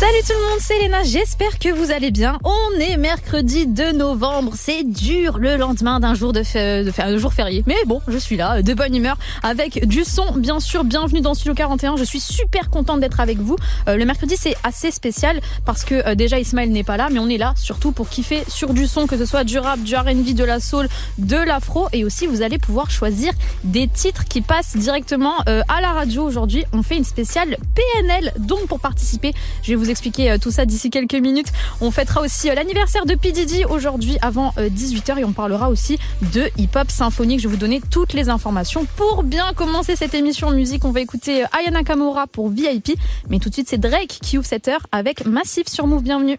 Salut tout le monde, c'est Léna, j'espère que vous allez bien. On est mercredi 2 novembre, c'est dur le lendemain d'un jour de, jour férié. Mais bon, je suis là, de bonne humeur, avec du son, bien sûr. Bienvenue dans Studio 41, je suis super contente d'être avec vous. Euh, le mercredi, c'est assez spécial parce que euh, déjà Ismaël n'est pas là, mais on est là surtout pour kiffer sur du son, que ce soit du rap, du R&B, de la soul, de l'afro. Et aussi, vous allez pouvoir choisir des titres qui passent directement euh, à la radio. Aujourd'hui, on fait une spéciale PNL. Donc pour participer, je vais vous expliquer euh, tout ça d'ici quelques minutes. On fêtera aussi euh, l'anniversaire de P. Diddy aujourd'hui avant 18h euh, et on parlera aussi de hip-hop symphonique. Je vais vous donner toutes les informations. Pour bien commencer cette émission musique, on va écouter Ayana Kamura pour VIP. Mais tout de suite, c'est Drake qui ouvre cette heure avec Massif sur Move. Bienvenue.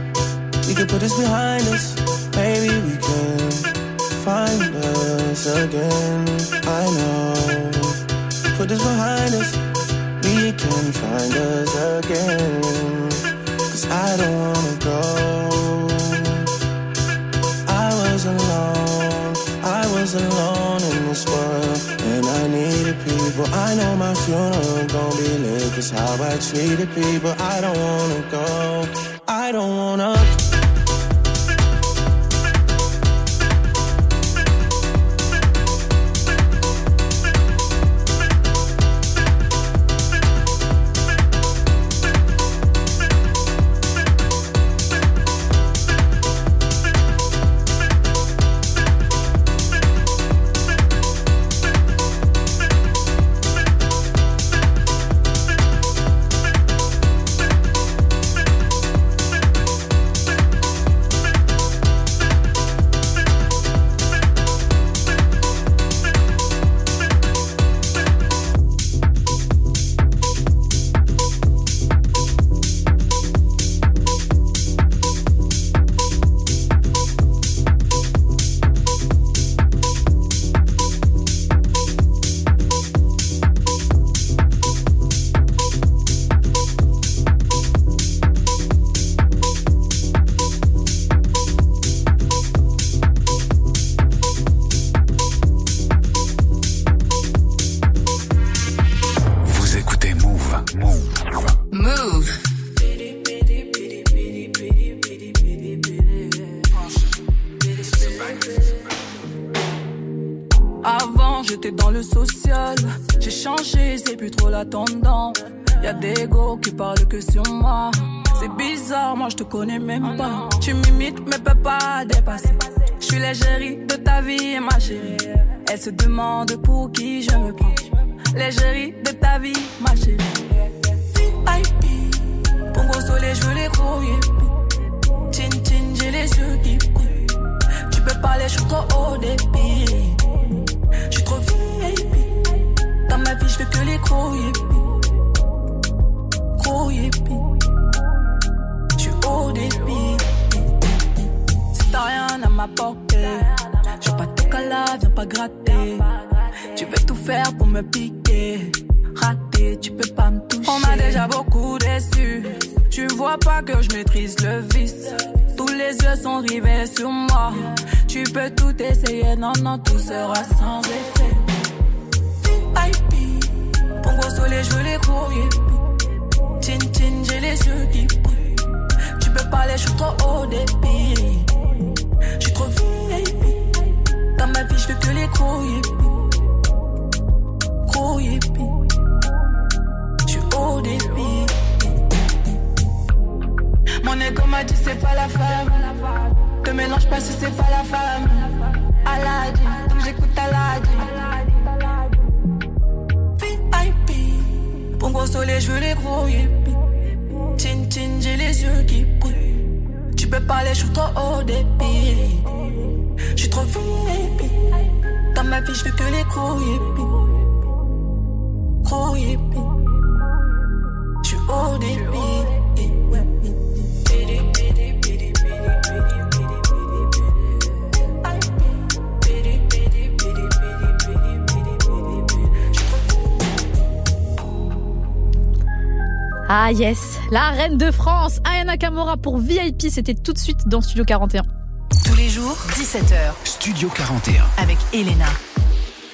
can put this behind us. Maybe we can find us again. I know. Put this behind us. We can find us again. Cause I don't wanna go. I was alone. I was alone in this world. And I needed people. I know my funeral gon' be lit. Cause how I treated people. I don't wanna go. I don't wanna. Viens pas gratter. Tu veux tout faire pour me piquer. Raté, tu peux pas me toucher. On m'a déjà beaucoup déçu. Tu vois pas que je maîtrise le vice. Tous les yeux sont rivés sur moi. Tu peux tout essayer, non, non, tout sera sans effet. VIP, pour gros soleil, je veux les courriers. Chin chin, j'ai les yeux qui brillent. Tu peux parler, je suis trop haut débit. Je suis trop VIP. Dans ma vie, je veux que les courriers. Gros yippie. Je suis haut débit. Mon égo m'a dit c'est pas la femme. Te mélange pas si c'est pas la femme. Aladin, donc j'écoute Aladin. VIP, pour gros soleil, je veux les gros yippies. Chin chin, j'ai les yeux qui brillent. Tu peux parler, je suis trop haut débit. Je suis trop VIP. Dans ma vie, je veux que les gros yippies. Je suis. Ah yes, la reine de France, Ayana Kamora pour VIP, c'était tout de suite dans Studio 41. Tous les jours, 17h. Studio 41. Avec Elena.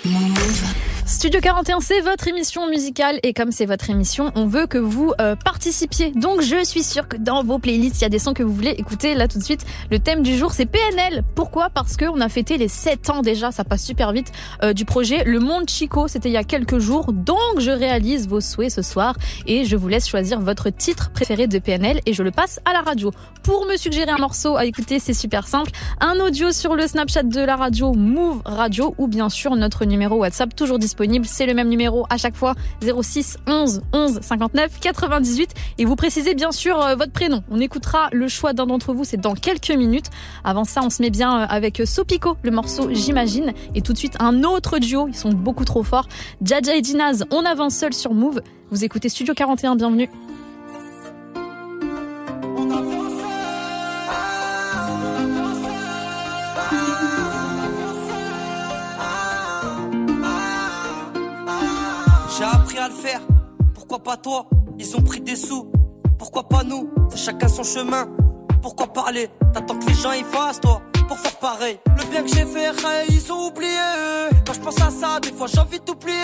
Move. Studio 41, c'est votre émission musicale et comme c'est votre émission, on veut que vous euh, participiez. Donc je suis sûre que dans vos playlists, il y a des sons que vous voulez écouter. Là tout de suite, le thème du jour, c'est PNL. Pourquoi? Parce qu'on a fêté les 7 ans déjà, ça passe super vite, euh, du projet Le Monde Chico. C'était il y a quelques jours. Donc je réalise vos souhaits ce soir et je vous laisse choisir votre titre préféré de PNL et je le passe à la radio. Pour me suggérer un morceau à écouter, c'est super simple. Un audio sur le Snapchat de la radio Move Radio ou bien sûr notre numéro WhatsApp toujours disponible c'est le même numéro à chaque fois 06 11 11 59 98 et vous précisez bien sûr euh, votre prénom. On écoutera le choix d'un d'entre vous, c'est dans quelques minutes. Avant ça, on se met bien euh, avec Sopico, le morceau J'imagine et tout de suite un autre duo, ils sont beaucoup trop forts. Jaja et Dinaz, on avance seul sur Move. Vous écoutez Studio 41, bienvenue. Pourquoi pas toi Ils ont pris des sous, pourquoi pas nous C'est chacun son chemin, pourquoi parler T'attends que les gens y fassent toi pour faire pareil. Le bien que j'ai fait, ils ont oublié. Quand je pense à ça, des fois j'ai envie d'oublier.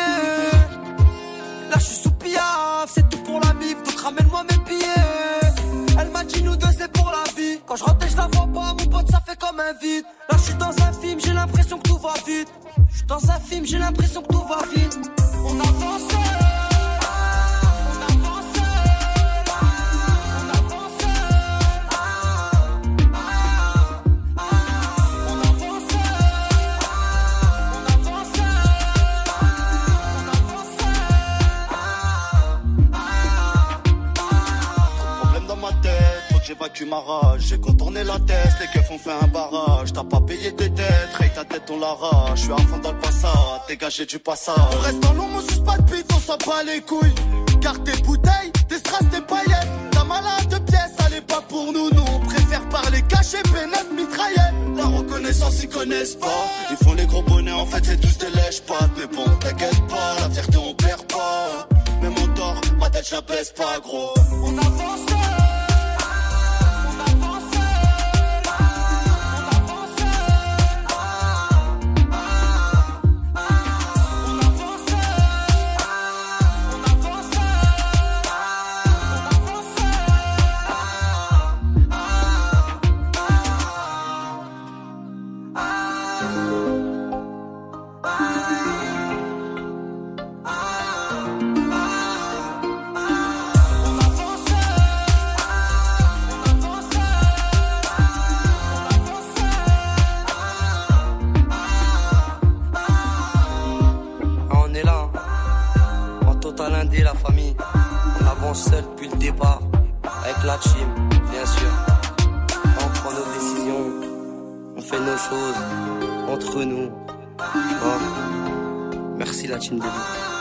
Là je suis sous piaf, c'est tout pour la mif, donc ramène-moi mes billets. Elle m'a dit nous deux c'est pour la vie. Quand je rentre je la vois pas, mon pote ça fait comme un vide. Là je suis dans un film, j'ai l'impression que tout va vite. Je suis dans un film, j'ai l'impression que tout va vite. On avance. J'ai contourné la tête, les keufs ont fait un barrage. T'as pas payé tes dettes, raye ta tête, on l'arrache. Je suis à fond dans le passage, dégagé du passage. On reste dans l'ombre, on suce pas de bite, on s'en bat les couilles. Car tes bouteilles, tes strass, tes paillettes. Ta malade de pièces, elle est pas pour nous, nous. On préfère parler caché, pénètre, mitraillette. La reconnaissance, ils connaissent pas. Ils font les gros bonnets, en fait, c'est tous des lèches-pattes. Mais bon, t'inquiète pas, la fierté, on perd pas. Même en tort, ma tête, je baisse pas, gros. On avance. Merci la team Les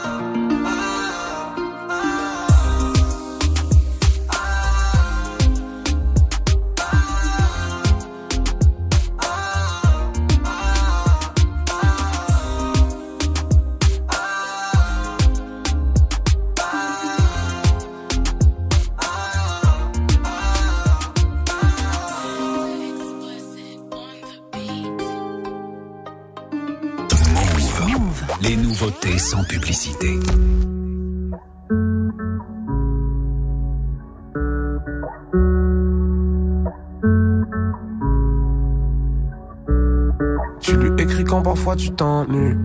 tu t'ennuies.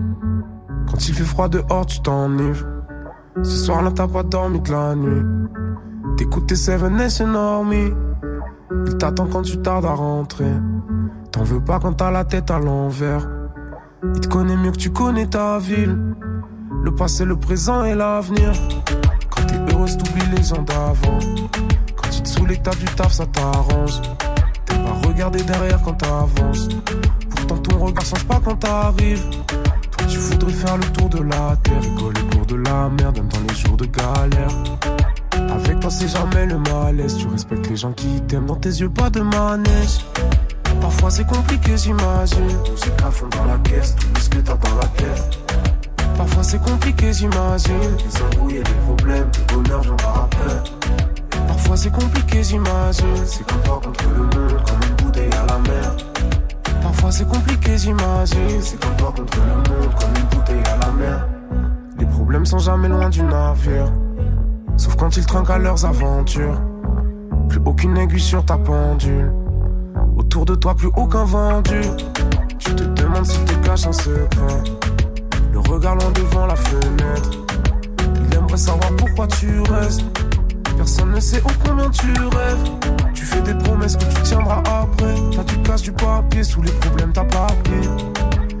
Quand il fait froid dehors, tu t'ennuies. Ce soir-là, t'as pas dormi de la nuit. T'écoutes tes Seven Nation. Il t'attend quand tu tardes à rentrer. T'en veux pas quand t'as la tête à l'envers. Il te connaît mieux que tu connais ta ville. Le passé, le présent et l'avenir. Quand t'es heureuse, t'oublies les gens d'avant. Quand tu te saoules du taf, ça t'arrange. T'aimes pas regarder derrière quand t'avances. Pourtant, ton regard change pas quand t'arrives. Toi, tu voudrais faire le tour de la terre. Rigoler pour de la merde, même dans les jours de galère. Avec toi, c'est jamais le malaise. Tu respectes les gens qui t'aiment. Dans tes yeux, pas de manège. Parfois c'est compliqué, j'imagine. Musique à fond dans la caisse, tout ce que t'as dans la tête. Parfois c'est compliqué, j'imagine. Les embrouilles et les problèmes, le bonheur viendra après. Parfois c'est compliqué, j'imagine. C'est comme toi contre le monde, comme une bouteille à la mer. Parfois c'est compliqué, j'imagine. C'est comme toi contre le monde, comme une bouteille à la mer. Les problèmes sont jamais loin du navire. Sauf quand ils trinquent à leurs aventures. Plus aucune aiguille sur ta pendule. Autour de toi, plus aucun vendu. Tu te demandes s'il te cache un secret. Le regard loin devant la fenêtre. Il aimerait savoir pourquoi tu restes. Personne ne sait où combien tu rêves. Tu fais des promesses que tu tiendras après. Là, tu casses du papier, sous les problèmes, t'as pas.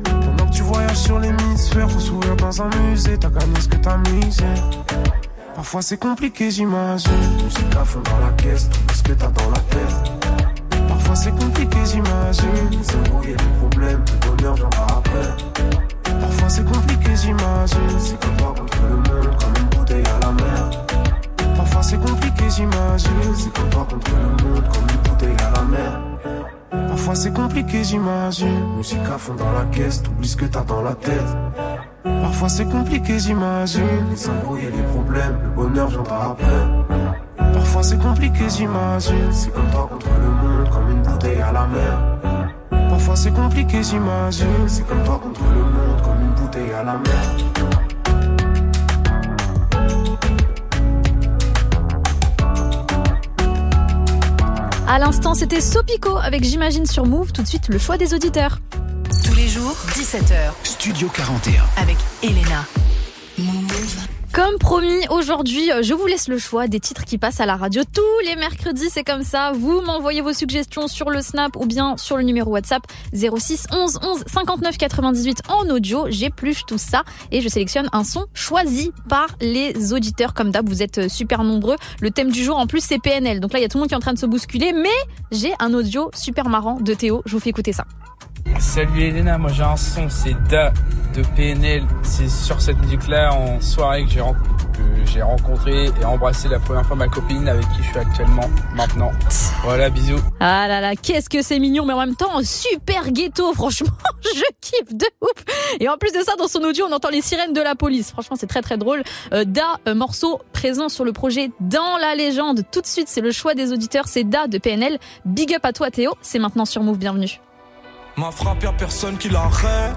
Pendant que tu voyages sur l'hémisphère, pour sourire dans un musée, t'as gagné ce que t'as misé. Parfois c'est compliqué, j'imagine. Musique à fond dans la caisse, tout ce que t'as dans la tête. Parfois c'est compliqué, j'imagine. Les embrouilles et les problèmes, le bonheur viendra après. Parfois c'est compliqué, j'imagine. C'est comme contre le Parfois c'est compliqué, j'imagine. C'est comme toi contre le monde, comme une bouteille à la mer. Parfois c'est compliqué, j'imagine. Musique à fond dans la caisse, t'oublies ce que t'as dans la tête. Parfois c'est compliqué, j'imagine. Les embrouilles et les problèmes, le bonheur viendra après. Parfois c'est compliqué, j'imagine. C'est comme toi contre le monde, comme une bouteille à la mer. Parfois c'est compliqué, j'imagine. C'est comme toi contre le monde, comme une bouteille à la mer. À l'instant, c'était Sopico avec J'imagine sur Move. Tout de suite, le choix des auditeurs. Tous les jours, 17h, Studio 41. avec Elena. Comme promis, aujourd'hui, euh, je vous laisse le choix des titres qui passent à la radio tous les mercredis. C'est comme ça. Vous m'envoyez vos suggestions sur le Snap ou bien sur le numéro WhatsApp 06 11 11 59 98 en audio. J'épluche tout ça et je sélectionne un son choisi par les auditeurs. Comme d'hab, vous êtes euh, super nombreux. Le thème du jour, en plus, c'est PNL. Donc là, il y a tout le monde qui est en train de se bousculer, mais j'ai un audio super marrant de Théo. Je vous fais écouter ça. Salut Elena, moi j'ai un son, c'est Da de PNL. C'est sur cette musique-là en soirée que j'ai rencontré et embrassé la première fois ma copine avec qui je suis actuellement maintenant. Voilà, bisous. Ah là là, qu'est-ce que c'est mignon, mais en même temps, super ghetto, franchement, je kiffe de ouf. Et en plus de ça, dans son audio, on entend les sirènes de la police. Franchement, c'est très très drôle. Euh, Da, euh, morceau présent sur le projet Dans la légende. Tout de suite, c'est le choix des auditeurs, c'est Da de PNL. Big up à toi Théo, c'est maintenant sur Move, bienvenue. Ma frappe, y'a personne qui l'arrête.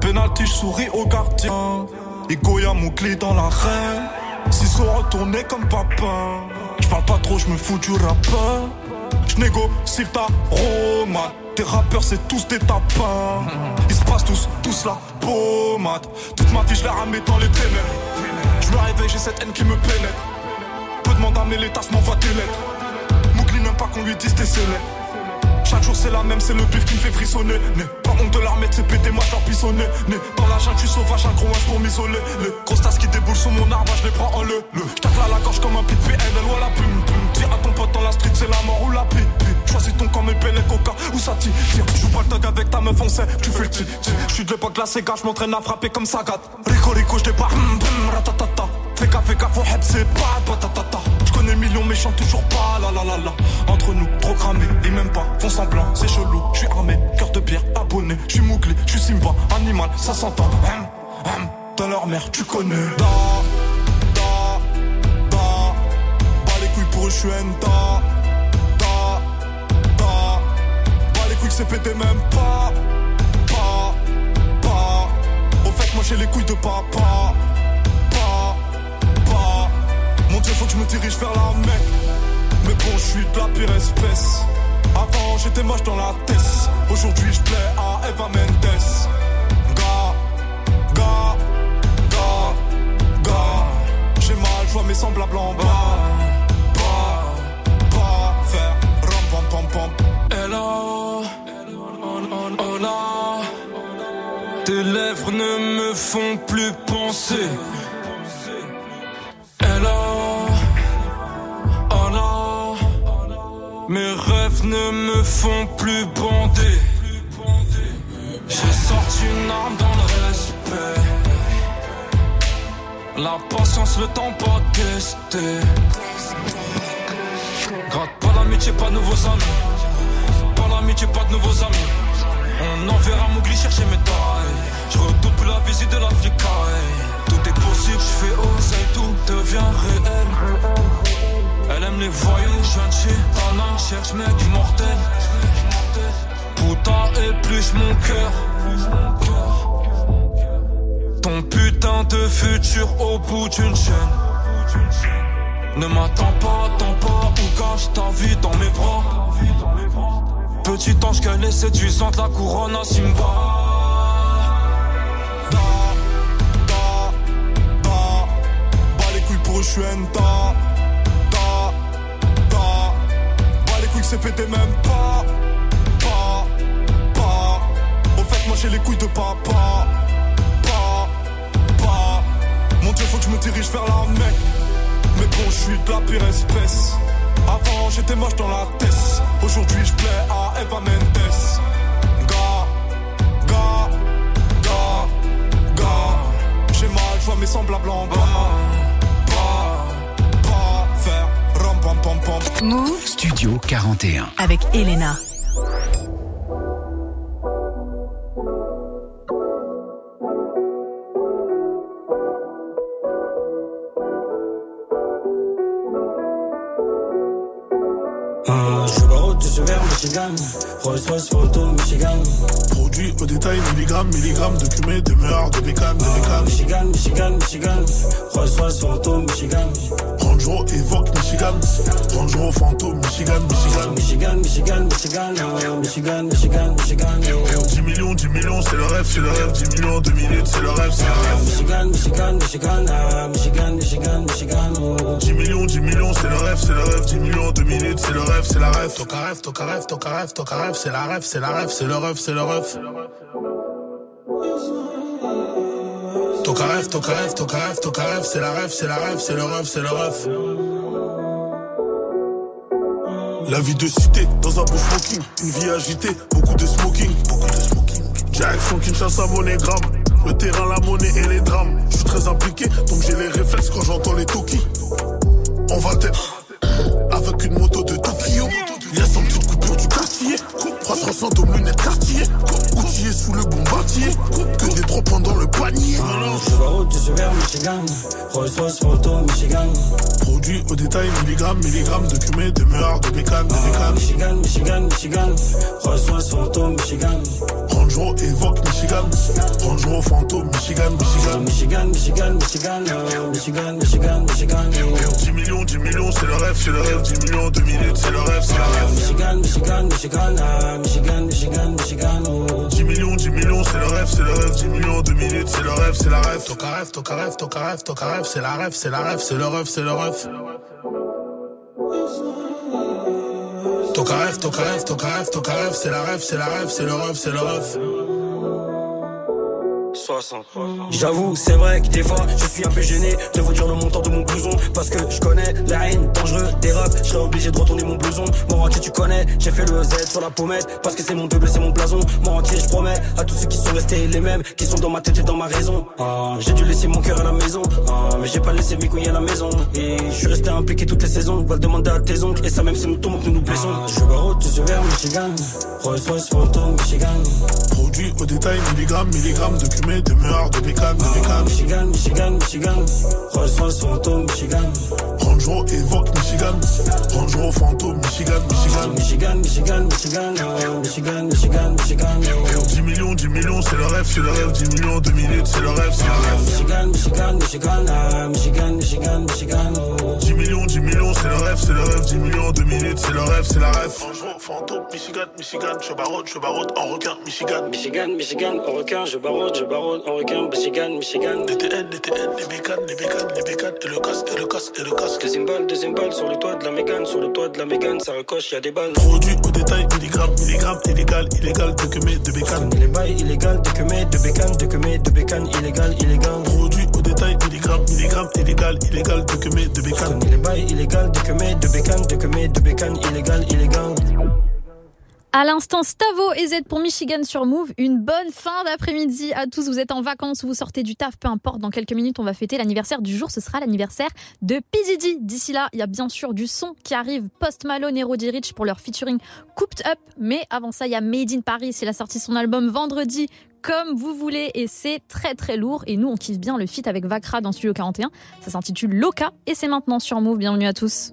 Penalty, je souris au gardien. Et Goya, mon clé dans l'arène. Ciseaux retournés comme papa. Je pas trop, je me fous du rappeur. Je ta romade. Tes rappeurs, c'est tous des tapins. Ils se passent tous, tous la pommade. Toute ma vie, je la ramène dans les ténèbres. Je me réveille, j'ai cette haine qui me pénètre. Peu demande à les tasses, m'envoie des lettres. Mougli n'aime pas qu'on lui dise tes célèbres. Chaque jour c'est la même, c'est le bif qui me fait frissonner. Né. Pas honte de l'armée, c'est pété, moi j'en. Né. Dans la jungle, je suis sauvage, un gros as pour m'isoler. Les grosses qui déboulent sur mon arbre, je les prends en le. le. J'tacle à la gorge comme un pit PNL ou à la plume. Dis à ton pote dans la street, c'est la mort ou la pipe. Choisis ton camp, mais les coca ou ça tire. Joue pas le thug avec ta meuf, on sait, tu fais le tir. J'suis de l'époque la Sega, j'm'entraîne à frapper comme ça gâte. Rico, Rico, j'débarque, mm, mm, ratatata. Fais gaffe, fais gaffe, on c'est pas, patatata. Connais millions méchants, toujours pas, la la la la. Entre nous, trop cramé, et même pas, font semblant, c'est chelou. Je suis armé, cœur de pierre, abonné, je suis mouglé, je suis Simba, animal, ça s'entend. Hum, hum, dans leur mère, tu connais. Da, da, da. Bas les couilles pour eux, je suis da, da, da. Bas les couilles, c'est pété même pas, pas, pas. Au fait, moi j'ai les couilles de papa, faut que je me dirige vers la mec. Mais bon, je suis de la pire espèce. Avant, j'étais moche dans la tête. Aujourd'hui, je plais à Eva Mendes. Gars, gars, gars, gars. J'ai mal, je vois mes semblables en bas. Bas, bas, faire pam pam pam. Hello, là. Tes lèvres ne me font plus penser. Hello, Mes rêves ne me font plus bander. J'ai sorti une arme dans le respect. La patience, le temps pas testé. Gratte pas l'amitié, pas de nouveaux amis. Pas l'amitié, pas de nouveaux amis. On enverra Mougli chercher mes tailles. Je redouble la visite de l'Afrique. Tout est possible, je fais oser, tout devient réel. Elle aime les voyous, je viens de chez Tana, cherche mec immortel. Putain, épluche mon cœur. Ton putain de futur au bout d'une chaîne. Ne m'attends pas, attends pas, ou cache ta vie dans mes bras. Petit ange qu'elle est séduisante, la couronne à Simba. Da, da, da. Les couilles pour je C'est pété même pas. Pas, pas. Au fait, moi j'ai les couilles de papa. Pas, pas. Mon dieu, faut que je me dirige vers la mec. Mais bon, je suis de la pire espèce. Avant, j'étais moche dans la tête. Aujourd'hui, je plais à Eva Mendes. Gars, gars, gars, gars. J'ai mal, je vois mes semblables en. Bas, Move Studio 41. avec Elena. Michigan Rolls Royce photo Michigan Produit au détail, milligrammes, milligrammes de cumé, de meurtre, de bécane, de bécane. Michigan, Michigan, Michigan Rolls Royce photo Michigan Range Rover, Evoque, Michigan. Range Rover, Fantôme, Michigan, Michigan. Michigan, Michigan, Michigan Michigan, Michigan, Michigan euh, 10 millions, 10 millions, c'est le rêve, c'est le rêve. 10 millions, 2 minutes, c'est le rêve, c'est le rêve. Michigan, Michigan, Michigan euh, Michigan, Michigan, Michigan euh, 10 millions, 10 millions, c'est le rêve, c'est le rêve. 10 millions, 2 minutes, c'est le rêve, c'est la rêve. Toca rêve, toca rêve, toca rêve, toca rêve, c'est la rêve, c'est la rêve, c'est le rêve, c'est le rêve. Rêve, toca rêve, toca rêve, toca rêve, c'est la rêve, c'est la rêve, c'est le rêve, c'est le rêve. La vie de cité, dans un beau smoking, une vie agitée, beaucoup de smoking, beaucoup de smoking. Jackson, Kinshasa, monégramme, le terrain, la monnaie et les drames. Je suis très impliqué, donc j'ai les réflexes quand j'entends les Toki. On va t'être avec une moto de Tokyo. Y'a coupure du quartier. 300 d'hommes lunettes quartier. Outillé sous le bombardier. Que des trois points dans le panier. Je suis barreau du sévère Michigan Rolls Royce photo Michigan Produit au détail, milligrammes, milligrammes de cumé, de meurtre, de bécane, de bécane. Michigan, Michigan, Michigan Rolls Royce photo Michigan Range Rover, Evoque, Michigan. Range Rover, Fantôme, Michigan, Michigan. Michigan, Michigan, Michigan euh, Michigan, Michigan, Michigan euh, 10 millions, 10 millions, c'est le rêve, c'est le rêve. 10 millions, 2 minutes, c'est le rêve, c'est le rêve. Michigan, Michigan, Michigan, euh, Michigan, Michigan, Michigan. oh. 10 millions, 10 millions, c'est le rêve, c'est le rêve. 10 millions, 2 minutes, c'est le rêve, c'est la rêve. Toca rêve, toca rêve, toca rêve, toca rêve, c'est la rêve, c'est la rêve, c'est le rêve, c'est le rêve. Toca rêve, toca rêve, toca rêve, toca rêve, c'est la rêve, c'est la rêve, c'est le rêve, c'est le rêve. 360. J'avoue, c'est vrai que des fois, je suis un peu gêné de vous dire le montant de mon blouson. Parce que je connais la haine dangereux des rats. Je serais obligé de retourner mon blouson. Mon entier, tu connais, j'ai fait le Z sur la pommette. Parce que c'est mon double, c'est mon blason. Mon entier, je promets à tous ceux qui sont restés les mêmes, qui sont dans ma tête et dans ma raison. Ah, j'ai dû laisser mon cœur à la maison. Ah, mais j'ai pas laissé mes couilles à la maison. Et je suis resté impliqué toutes les saisons. Va le demander à tes oncles. Et ça, même si nous tombons, que nous nous blessons. Ah, je barote, je vers Michigan. Rolls Royce, fantôme, Michigan. Produit au détail, milligrammes, milligrammes de cumé, de meurs, de bécane, de bécane. Michigan, Michigan, Michigan. Rolls Royce, fantôme, Michigan. Range Rover, évoque Michigan. Range Rover, fantôme, Michigan, Michigan. Michigan, Michigan, Michigan. oh, Michigan, Michigan, Michigan. oh. 10 millions, 10 millions, c'est le rêve, c'est le rêve. 10 millions, 2 minutes, c'est le rêve, c'est le rêve. Michigan, Michigan, Michigan. ah, Michigan, Michigan, Michigan. oh. 10 millions, 10 millions, c'est le rêve, c'est le rêve. 10 millions, 2 minutes, c'est le rêve, c'est la rêve. Range Rover, fantôme, Michigan, Michigan. Je barote, je barote en requin, Michigan. Michigan, Michigan, en requin, je barote, je barote, en requin, Michigan, Michigan. DTN, DTN, les bécanes, les bécanes, les bécanes, et le casque, et le casque, et le casque. Deuxième balle, deuxième balle, sur le toit de la Mégane, sur le toit de la Mégane, ça recoche, y a des balles. Produit au détail, milligrammes, milligrammes, illégal, illégal, de cumé, de bécane. Les bails illégal, de que de bécane, de que de bécane, illégal, illégal. Produit au détail, milligrammes, milligrammes, illégal, illégal, de cumé, de bécane. Les bails illégal, de que de bécane, de que de bécane, illégal, illégal. À l'instant, Stavo et Z pour Michigan sur Move. Une bonne fin d'après-midi à tous. Vous êtes en vacances, vous sortez du taf, peu importe. Dans quelques minutes, on va fêter l'anniversaire du jour. Ce sera l'anniversaire de P. Diddy. D'ici là, il y a bien sûr du son qui arrive. Post Malone et Roddy Rich pour leur featuring Cooped Up. Mais avant ça, il y a Made in Paris. Il a sorti son album vendredi. Comme vous voulez, et c'est très très lourd. Et nous, on kiffe bien le feat avec Vakra dans Studio 41. Ça s'intitule Loca et c'est maintenant sur Move. Bienvenue à tous.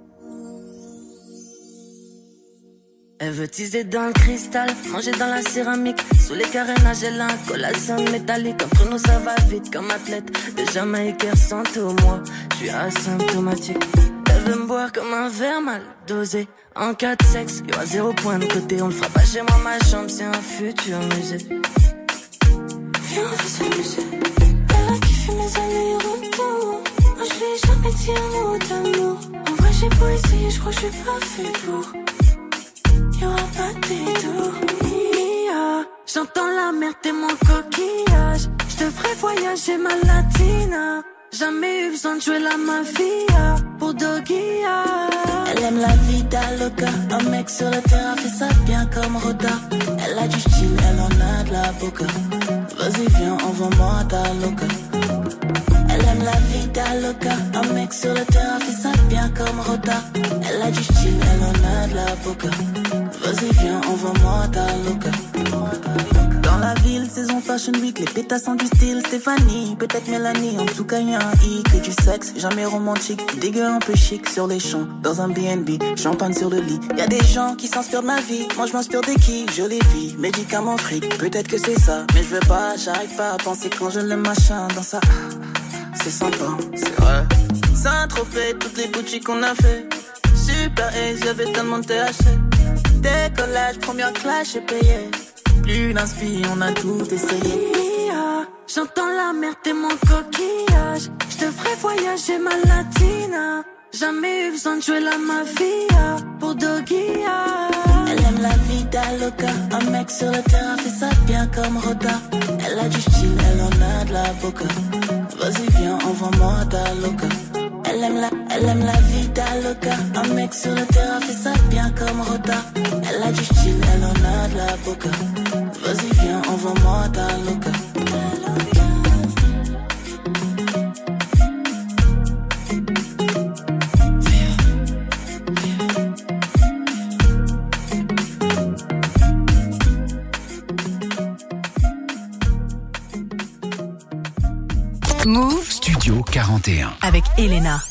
Elle veut teaser dans le cristal, manger dans la céramique. Sous les carénages, elle a un collation métallique. Entre nous, ça va vite comme athlète. De Jamaïcain sans tout, moi, je suis asymptomatique. Elle veut me boire comme un verre mal dosé. En cas de sexe, y aura zéro point de côté. On le fera pas chez moi, ma chambre, c'est un futur musée. Viens, on va s'amuser. Elle a kiffé mes allers-retours. Moi, je lui ai jamais dit un mot d'amour. En vrai, j'ai beau essayer, je crois que je suis pas fait pour. J'entends la merde et mon coquillage. Je ferai voyager ma latina. Jamais eu besoin de jouer la mafia pour Dogia. Elle aime la vida loca. Un mec sur le terrain fait ça bien comme Roda. Elle a du style, elle en a de la boca. Vas-y, viens, envoie-moi ta loca. Elle aime la vida loca. Un mec sur le terrain fait ça bien comme Roda. Elle a du style, elle en a de la boca. Vas-y, viens, envoie-moi ta loca. Dans la ville, saison Fashion Week, les pétasses ont du style. Stéphanie, peut-être Mélanie, en tout cas, y'a un i que du sexe, jamais romantique. Dégueu un peu chic sur les champs, dans un BNB, champagne sur le lit. Y a des gens qui s'inspirent de ma vie, moi je m'inspire de qui? Jolie fille, médicaments fric, peut-être que c'est ça. Mais je veux pas, j'arrive pas à penser quand je le machin dans ça. C'est sympa, c'est vrai. Saint-Tropez, toutes les boutiques qu'on a fait. Super Ace, y'avait tellement de THC. Décollage, première classe, j'ai payé. Plus d'inspi, on a tout essayé. J'entends la merde et mon coquillage. Je ferai voyager ma. Jamais eu besoin de jouer la mafia pour Dogia. Elle aime la vida loca. Un mec sur le terrain fait ça bien comme Roda. Elle a du style, elle en a de la boca. Vas-y, viens, envoie-moi ta loca. Elle aime la, elle aime la vida loca. Un mec sur le terrain fait ça bien comme Roda. Elle a du style, elle en a de la boca. Vas-y, viens, envoie-moi ta loca. Studio 41. avec Elena.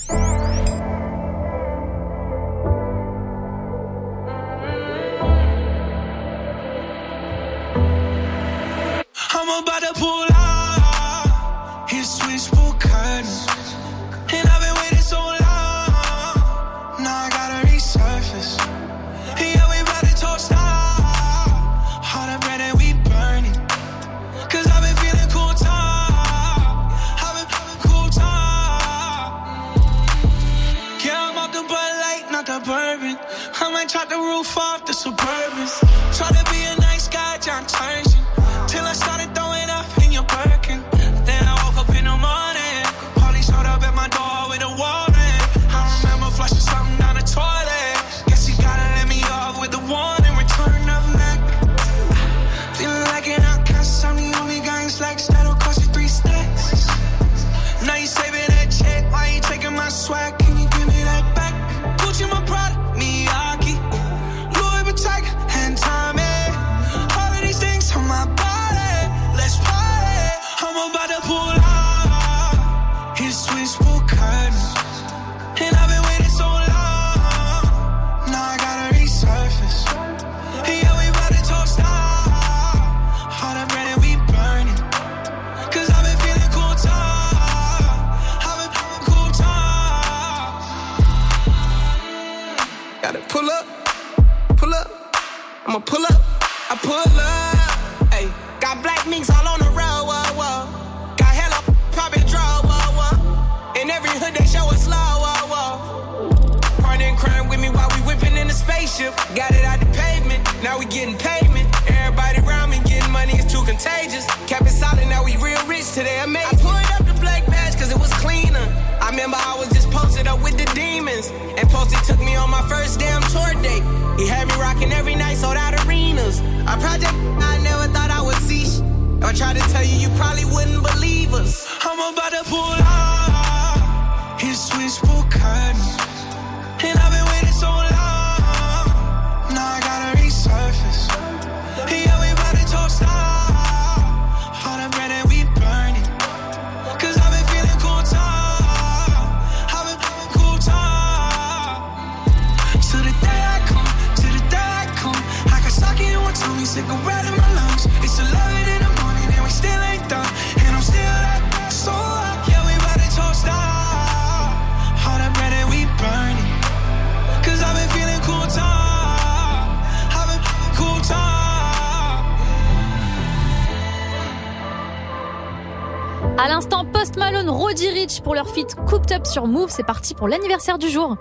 Cooked Up sur Move. C'est parti pour l'anniversaire du jour.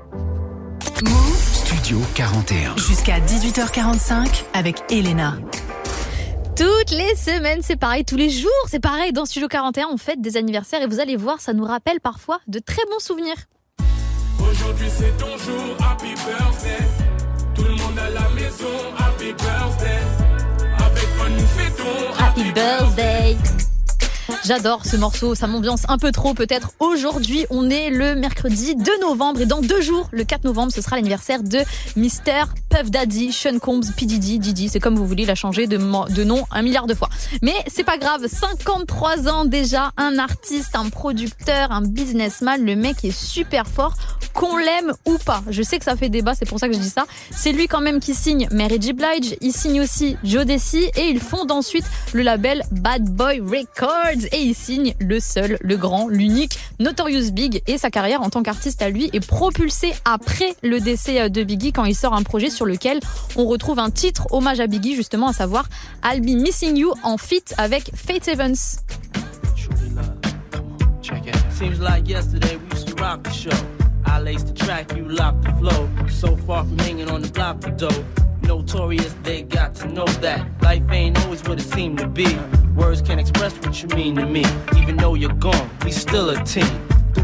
Move Studio 41. jusqu'à 18h45 avec Elena. Toutes les semaines, c'est pareil. Tous les jours, c'est pareil. Dans Studio 41, on fête des anniversaires et vous allez voir, ça nous rappelle parfois de très bons souvenirs. Aujourd'hui c'est ton jour, happy birthday. Tout le monde à la maison, happy birthday. Avec moi nous fêtons, Happy birthday J'adore ce morceau, ça m'ambiance un peu trop peut-être. Aujourd'hui, on est le mercredi 2 novembre et dans deux jours, le 4 novembre, ce sera l'anniversaire de Mister Puff Daddy, Sean Combs, P. Diddy, Didi, c'est comme vous voulez, il a changé de, nom un milliard de fois. Mais c'est pas grave, 53 ans déjà, un artiste, un producteur, un businessman, le mec est super fort, qu'on l'aime ou pas. Je sais que ça fait débat, c'est pour ça que je dis ça. C'est lui quand même qui signe Mary J. Blige, il signe aussi Joe Desi et il fonde ensuite le label Bad Boy Records et il signe le seul, le grand, l'unique Notorious Big et sa carrière en tant qu'artiste à lui est propulsée après le décès de Biggie quand il sort un projet sur lequel on retrouve un titre hommage à Biggie justement à savoir I'll Be Missing You en feat avec Faith Evans. Seems like yesterday we used to rock the show. I laced the track, you the flow. So far from hanging on the block dough. Notorious, they got to know that life ain't always what it seemed to be. Words express what you mean to me. Even though you're gone, we still a team.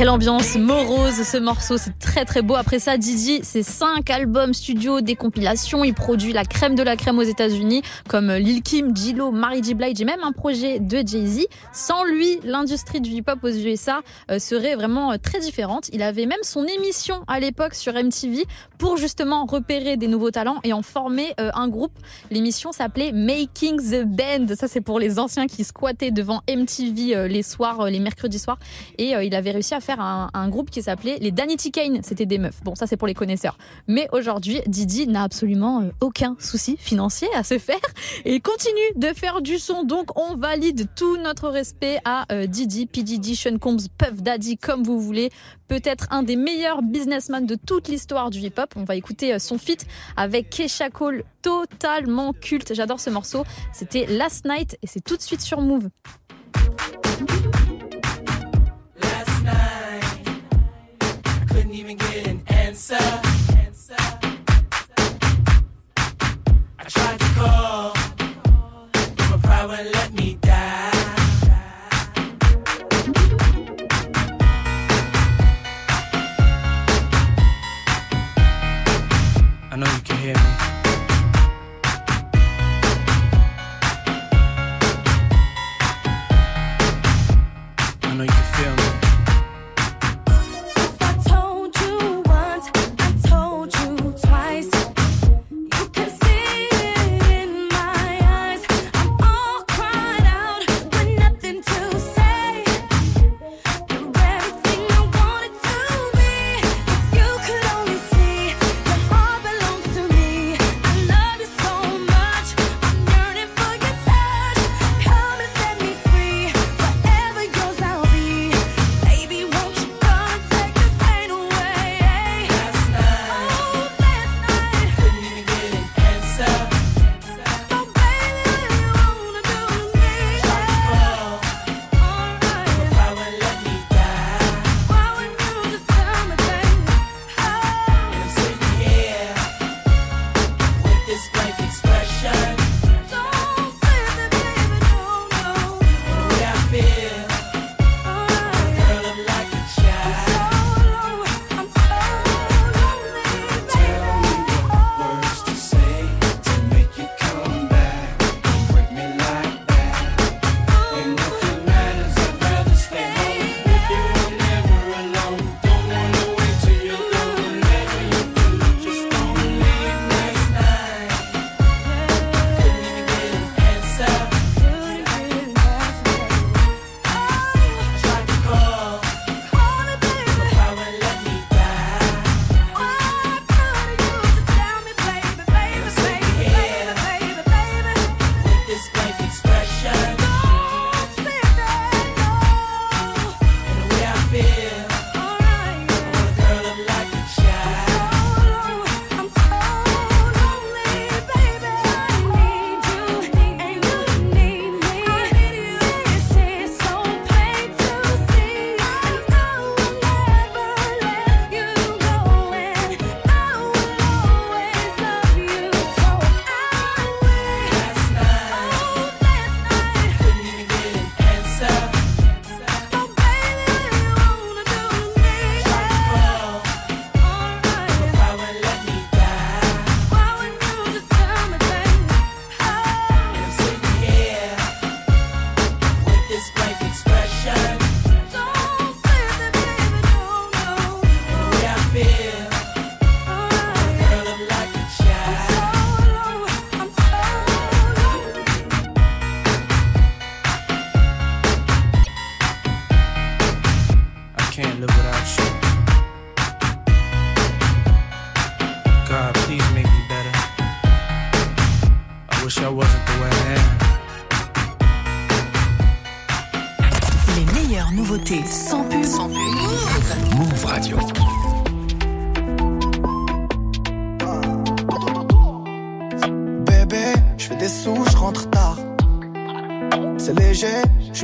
Quelle ambiance morose ce morceau, c'est très très beau. Après ça, Didi, c'est cinq albums studio, des compilations. Il produit la crème de la crème aux États-Unis, comme Lil Kim, J-Lo, Mary J. Blige et même un projet de Jay-Z. Sans lui, l'industrie du hip-hop aux USA euh, serait vraiment euh, très différente. Il avait même son émission à l'époque sur MTV pour justement repérer des nouveaux talents et en former euh, un groupe. L'émission s'appelait Making the Band. Ça, c'est pour les anciens qui squattaient devant MTV les soirs, les mercredis soirs. Et il avait réussi à faire un, un groupe qui s'appelait les Danity Kane. C'était des meufs. Bon, ça, c'est pour les connaisseurs. Mais aujourd'hui, Didi n'a absolument euh, aucun souci financier à se faire et continue de faire du son. Donc, on valide tout notre respect à euh, Didi, P. Diddy, Sean Combs, Puff Daddy, comme vous voulez. Peut-être un des meilleurs businessmen de toute l'histoire du hip-hop. On va écouter euh, son feat avec Kesha Cole, totalement culte. J'adore ce morceau. C'était Last Night et c'est tout de suite sur Move. Even get an answer.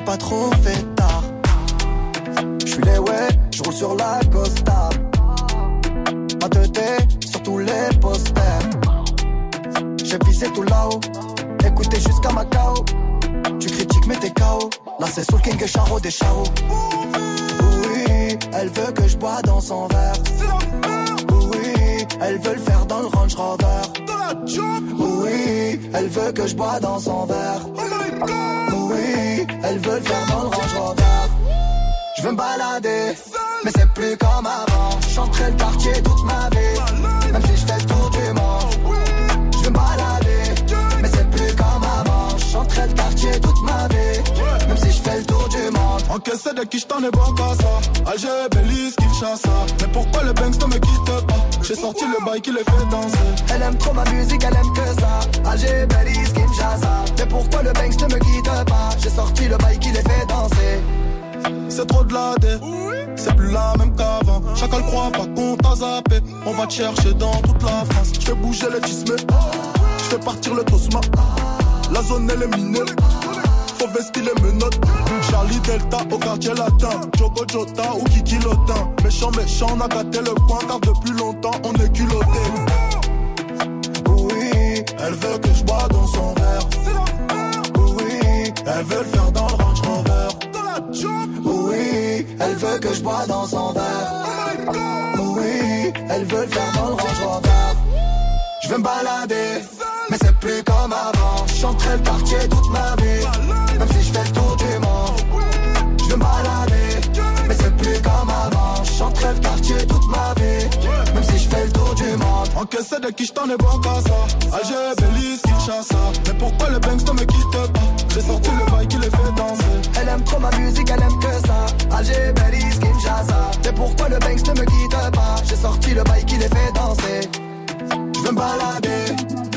Pas trop fait tard. Je suis les ouais, je roule sur la Costa. Ma tête sur tous les posters. J'ai visé tout là-haut, écoutez jusqu'à Macao. Tu critiques mais t'es KO. Là c'est Soul King et Charo des Charo. Oui, elle veut que je bois dans son verre. Oui, elle veut le faire dans le Range Rover. Oui, elle veut que je bois dans son verre. Oui, elle veut le faire dans le Range Rover. Je veux me balader, mais c'est plus comme avant. Chanterai le quartier toute ma vie, même si je fais le tour du monde. Je veux me balader, mais c'est plus comme avant. Chanterai le quartier toute ma vie, Encaissé de qui j't'en ai bon qu'à ça. Alger, Belize, Kinshasa Mais pourquoi le Banks ne me quitte pas? J'ai sorti le bail qui les fait danser. Elle aime trop ma musique, elle aime que ça. Alger, Belize, Kinshasa. Mais pourquoi le Banks ne me quitte pas? J'ai sorti le bail qui les fait danser. C'est trop de la dé. C'est plus la même qu'avant. Chacun le croit pas qu'on t'a zappé. On va te chercher dans toute la France. Je fais bouger les tismés Je fais partir le tosma. La zone elle est minée Faut vestir les menottes. Charlie Delta au quartier latin. Jogo Jota ou Kiki Lotin. Méchant méchant on a gâté le coin Car depuis longtemps on est culotté. Oui, Elle veut que je bois dans son verre. Oui, Elle veut le faire dans le Range Rover. Oui, elle veut que je bois dans son verre. Oui, elle veut le faire dans le Range Rover. Je veux me balader, mais c'est plus comme avant. Chanterai le quartier toute ma vie, même si je fais le tour du monde. Je veux me balader, mais c'est plus comme avant. Chanterai le quartier toute ma vie, même si je fais le tour du monde. Encaissé de qui j't'en ai bon qu'à ça Alger, Belize, Kinshasa Mais pourquoi le Banks ne me quitte pas? J'ai sorti le bail qui les fait danser Elle aime trop ma musique, elle aime que ça. Alger, Belize, Kinshasa. Mais pourquoi le Banks ne me quitte pas? J'ai sorti le bail qui les fait danser. Je veux me balader,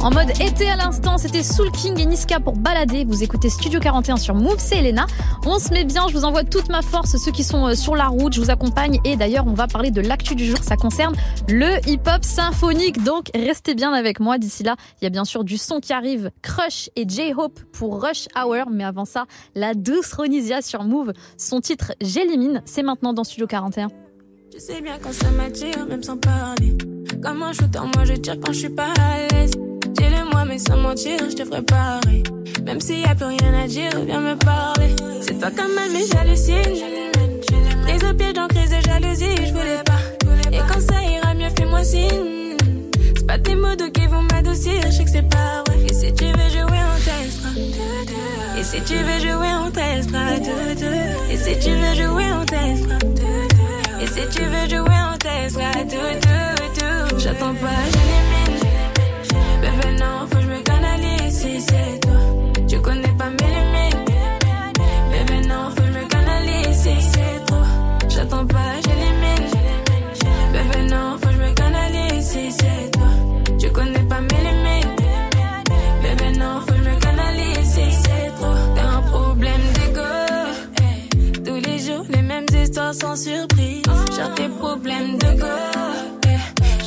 En mode été à l'instant, c'était Soul King et Niska pour balader. Vous écoutez Studio 41 sur Move, c'est Elena. On se met bien, je vous envoie toute ma force, ceux qui sont euh, sur la route, je vous accompagne. Et d'ailleurs, on va parler de l'actu du jour, ça concerne le hip-hop symphonique. Donc, restez bien avec moi. D'ici là, il y a bien sûr du son qui arrive, Crush et J-Hope pour Rush Hour. Mais avant ça, la douce Ronisia sur Move. Son titre, J'élimine, c'est maintenant dans Studio 41. Je sais bien quand ça m'attire, même sans parler. Comme moi je tire quand je suis pas à l'aise. Mais sans mentir, je te ferai pareil. Même s'il y a plus rien à dire, viens me parler. C'est toi quand même, mais j'hallucine. Prise au piège dans crise de jalousie, je voulais pas. Et quand ça ira mieux, fais-moi signe. C'est pas tes mots qui vont m'adoucir, je sais que c'est pas vrai. Et si tu veux jouer, on testera. Et si tu veux jouer, on testera. Et si tu veux jouer, on testera. Et si tu veux jouer, on testera. J'attends pas, j'élimine. Bébé, si c'est toi. Tu connais pas mes limites. Bébé, non, faut que je me canalise si c'est toi. J'attends pas, j'élimine. Bébé, non, faut que je me canalise si c'est toi. Tu connais pas mes limites. Bébé, non, faut que je me canalise si c'est toi. T'as un problème d'ego. Tous les jours, les mêmes histoires sans surprise. Genre tes problèmes de go.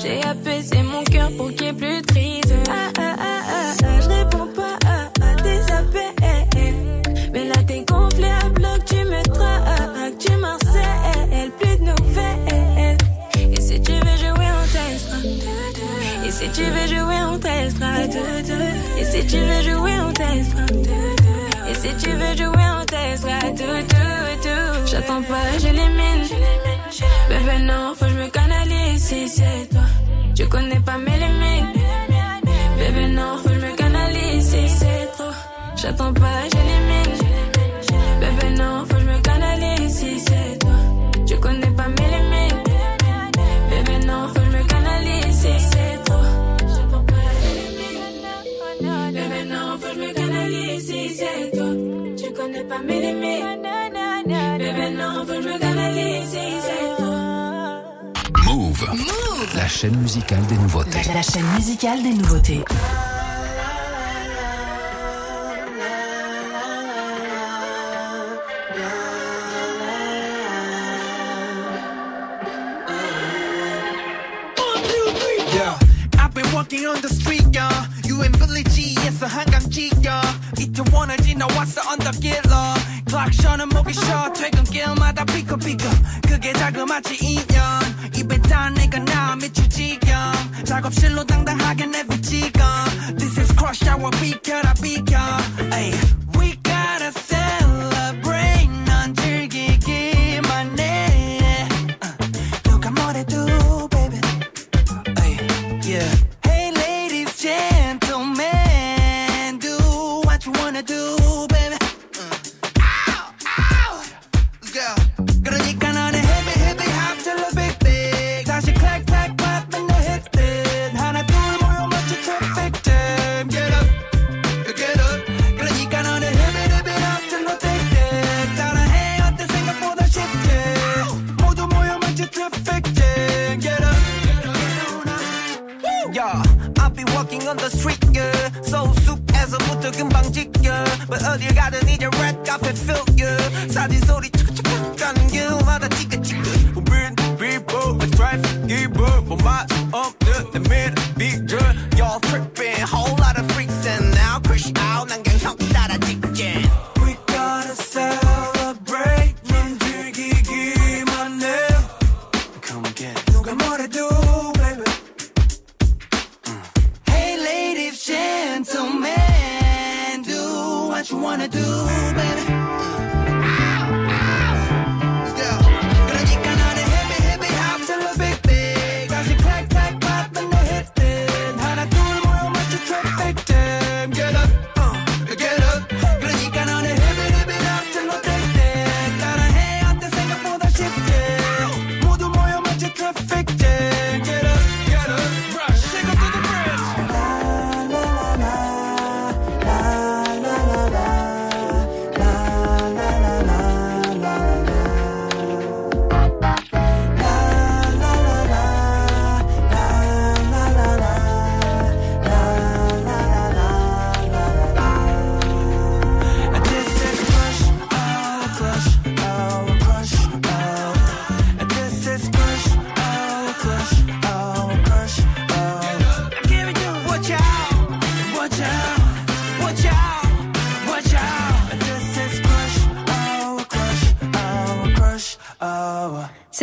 J'ai apaisé mon cœur pour qu'il y ait plus de crise. Ah, ah, ah, ah, ah, je réponds pas à, tes appels. Mais là t'es gonflé à bloc, tu me traques, tu m'harcèles, plus de nouvelles. Et si tu veux jouer, on testera. Et si tu veux jouer, on testera. Et si tu veux jouer, on testera. Et si tu veux jouer, on testera. J'attends pas, j'élimine. Bébé, non, faut que je me canalise si c'est toi. Tu connais pas mes limites. Bébé, non, faut que je me canalise si c'est trop. J'attends pas, j'élimine. Bébé, Move. La chaîne musicale des nouveautés. La, la chaîne musicale des nouveautés. Yeah, I've been walking on the street, yeah. You and Billy G, yes, a 한강지, yeah. 이태원을 지나왔어 언덕길로. 클락션은 목이 쉬어. 퇴근길마다 삐걱삐걱. 그게 자그마치 인연. 입에 단 내가 나 미칠 지경. 작업실로 당당하게 내비치건. This is crush hour, 비켜라, 비켜. Ay, we 금방 지겨. But 어딜 가든 이제 red carpet feel, yeah. 사진 소리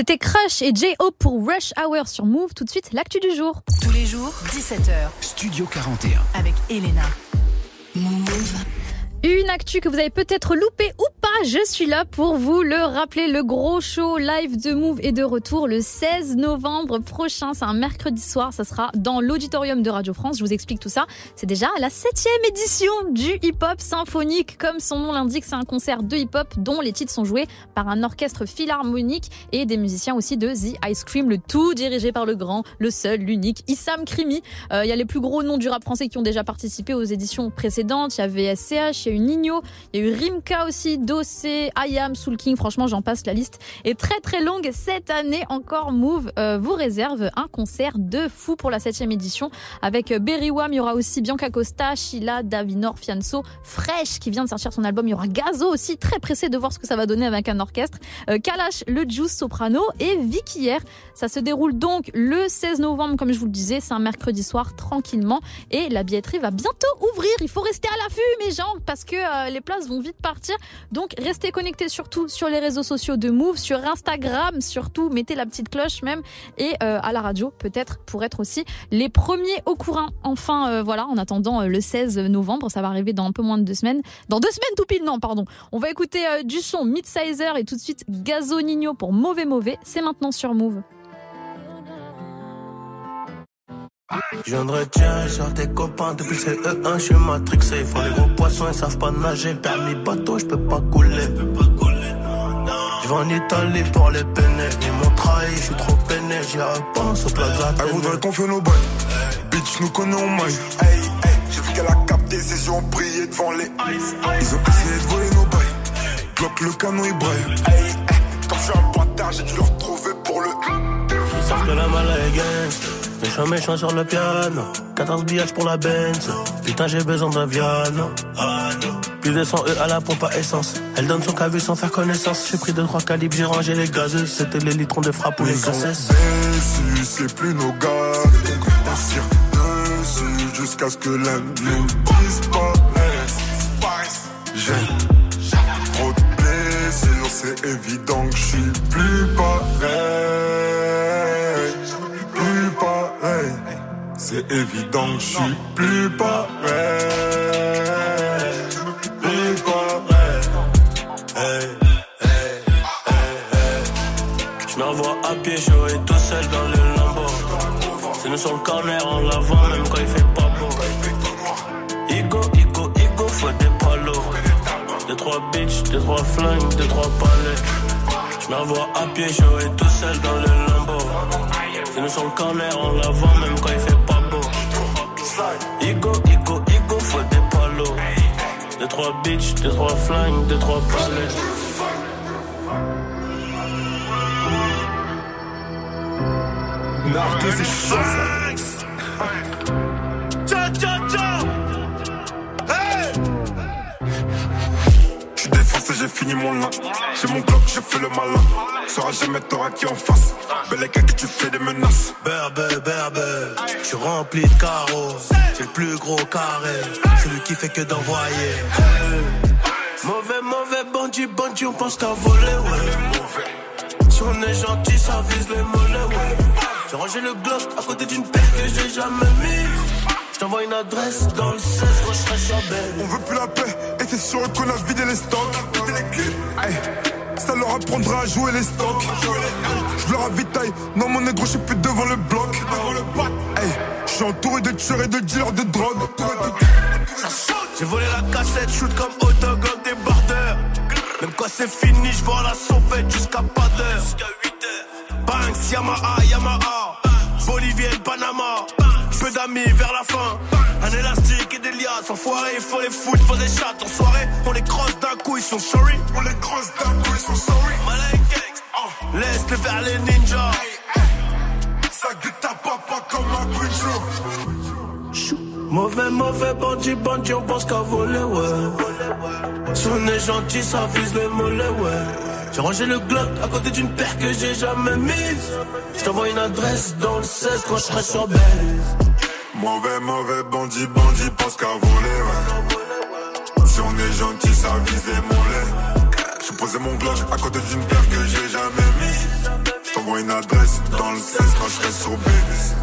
C'était Crush et J.O. pour Rush Hour sur Move. Tout de suite, l'actu du jour. Tous les jours, 17h. Studio 41. Avec Elena. Move. Une actu que vous avez peut-être loupé ou pas, je suis là pour vous le rappeler. Le gros show live de Move est de retour le 16 novembre prochain. C'est un mercredi soir. Ça sera dans l'auditorium de Radio France. Je vous explique tout ça. C'est déjà la septième édition du hip-hop symphonique. Comme son nom l'indique, c'est un concert de hip-hop dont les titres sont joués par un orchestre philharmonique et des musiciens aussi de The Ice Cream. Le tout dirigé par le grand, le seul, l'unique Issam Krimi. Euh, Il y a les plus gros noms du rap français qui ont déjà participé aux éditions précédentes. Il y avait SCH, il y a eu Nino, il y a eu Rimka aussi, Dossé, Ayam, Soul King. Franchement, j'en passe. La liste est très très longue. Cette année encore, Move euh, vous réserve un concert de fou pour la septième édition avec euh, Berry Wham. Il y aura aussi Bianca Costa, Sheila, Davinor, Fianso, Fresh qui vient de sortir son album. Il y aura Gazo aussi, très pressé de voir ce que ça va donner avec un orchestre. Euh, Kalash, le Juice Soprano et Vicky hier. Ça se déroule donc le 16 novembre, comme je vous le disais. C'est un mercredi soir tranquillement et la billetterie va bientôt ouvrir. Il faut rester à l'affût, mes gens, parce que les places vont vite partir. Donc restez connectés surtout sur les réseaux sociaux de Move, sur Instagram surtout. Mettez la petite cloche même et euh, à la radio peut-être pour être aussi les premiers au courant. Enfin euh, voilà, en attendant euh, le 16 novembre, ça va arriver dans un peu moins de deux semaines. Dans deux semaines tout pile, non pardon. On va écouter du son Midsizer et tout de suite Gazo Nino pour Mauvais Mauvais. C'est maintenant sur Move. Je viendrai tiens sur tes copains depuis le CE1, je suis matrixé. Ils font les gros poissons, ils savent pas nager. Permis bateau, je peux pas couler. Je vais en Italie pour les peiner. Ils m'ont trahi, je suis trop peiné. J'y repense au plaza. Elle voudrait qu'on fait nos bails. Bitch, nous connaissons maille. Hey, hey, j'ai vu qu'elle a capté ses yeux ont brillé devant les. Ils ont essayé de voler nos bails. Bloque le canon, il braille. Hey, hey, comme je suis un bâtard, j'ai dû le retrouver pour le. Ils savent que la mala est gangsta. Méchant, méchant sur le piano. 14 billages pour la Benz. Putain, j'ai besoin d'un non. Plus de 100 E à la pompe à essence. Elle donne son cavu sans faire connaissance. J'ai pris 2-3 calibres, j'ai rangé les gazeuses. C'était les litrons de frappe ou les cassettes. c'est plus nos gars. Dessus jusqu'à ce que nous disparaisse. J'ai trop de blessures, c'est évident que je suis plus pareil. C'est évident que je suis plus pareil. Plus pareil. Hey, hey. Je à pied chaud et tout seul dans le lambeau. C'est nous sur le corner en l'avant, même quand il fait pas beau. Igo, Igo, Igo, faut des palos. Deux, trois bitches, deux, trois flingues, deux, trois palais. Je m'envoie à pied chaud et tout seul dans le lambeau. C'est nous sur le corner en l'avant, même quand il fait pas. Igo, Igo, Igo, faut des palos. Deux, trois bitches, deux, trois flingues, deux, trois palais. J'ai fini mon lin. J'ai mon bloc, j'ai fait le malin. Sera jamais t'auras qui en face. Belle gars que tu fais des menaces. Berbe, berbe, je suis rempli de carreaux. J'ai le plus gros carré, celui qui fait que d'envoyer. Mauvais, mauvais bandit, bandit, on pense qu'à voler, ouais. Si on est gentil, ça vise les mollets, ouais. J'ai rangé le glock à côté d'une paire que j'ai jamais mise. Je t'envoie une adresse dans le 16 quand je serai sur belle. On veut plus la paix, c'est sûr qu'on a vidé les stocks. Ça leur apprendra à jouer les stocks. Je leur ravitaille, non mon négro, je suis plus devant le bloc. Hey, je suis entouré de tueurs et de dealers de drogue. J'ai volé la cassette, shoot comme autogol des bardeurs. Même quand c'est fini, je vois la sauvette jusqu'à pas d'heure. Banks, Yamaha, Yamaha. Bolivienne, Panama. Peu d'amis vers la fin. Un élastique et des liasses. Enfoirés, il faut les foutre, faut des chats. En soirée, on les crosse d'un coup, ils sont sorry. On les crosse d'un coup, ils sont sorry. Malin gangs. Laisse-les faire les ninjas. Ça guette ta papa comme un show. Mauvais, mauvais bandit, bandit, on pense qu'à voler, ouais. Si on est gentil, ça vise les mollets, ouais. J'ai rangé le glock à côté d'une paire que j'ai jamais mise. Je t'envoie une adresse dans le 16 quand je serai sur Belle. Mauvais, mauvais bandit, bandit, pense qu'à voler, ouais. Si on est gentil, ça vise les mollets. J'ai posé mon glock à côté d'une paire que j'ai jamais mise. Je t'envoie une adresse dans le 16 quand je serai sur Belize.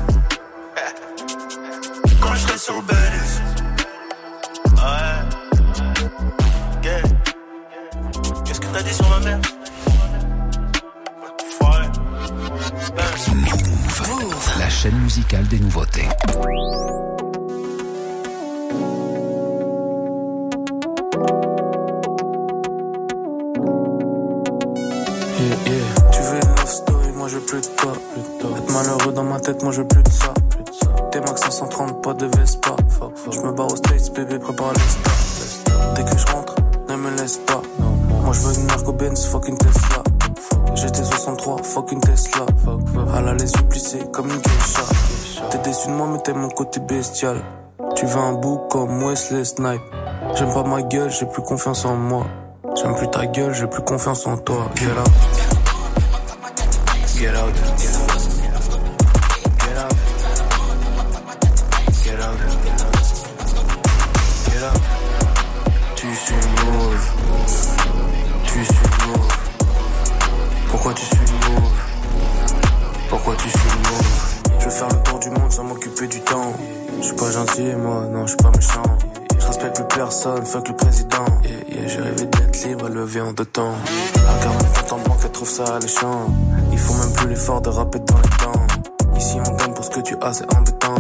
Quand je serai sur Belize. Ouais. Qu'est-ce que t'as dit sur ma mère? La chaîne musicale des nouveautés. Tu veux une love story, moi je veux plus de toi. Être malheureux dans ma tête, moi je veux plus de ça. T'es max 530, pas de Vespa. Je me barre au States, bébé, prépare les stars. Dès que je rentre, ne me laisse pas. Moi je veux une Marco Benz, fucking Tesla. J'étais 63, fucking Tesla. À la les yeux plissés comme une geisha. T'es déçu de moi, mais t'es mon côté bestial. Tu veux un bout comme Wesley Snipe. J'aime pas ma gueule, j'ai plus confiance en moi. J'aime plus ta gueule, j'ai plus confiance en toi. Get out. Get out. En deux temps. Mon compte en banque, elle trouve ça alléchant. Il faut même plus l'effort de rapper dans les temps. Ici on donne pour ce que tu as, c'est embêtant.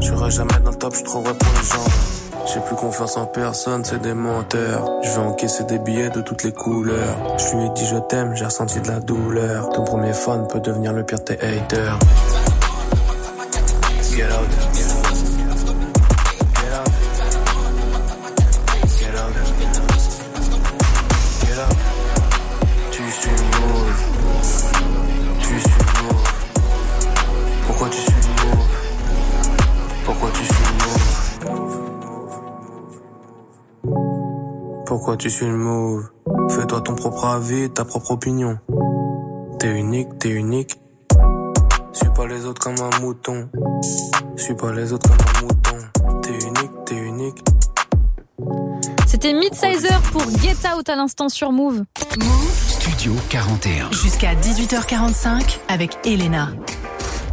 Je serai jamais dans le top, je vrai pour les gens. J'ai plus confiance en personne, c'est des menteurs. Je vais encaisser des billets de toutes les couleurs. Je lui ai dit je t'aime, j'ai ressenti de la douleur. Ton premier fan peut devenir le pire de tes haters. Get out. Tu suis le move Fais-toi ton propre avis, ta propre opinion. T'es unique, t'es unique. Suis pas les autres comme un mouton. Suis pas les autres comme un mouton. T'es unique, t'es unique. C'était Midsizer pour Get Out à l'instant sur Move. Studio 41. Jusqu'à 18h45 avec Elena.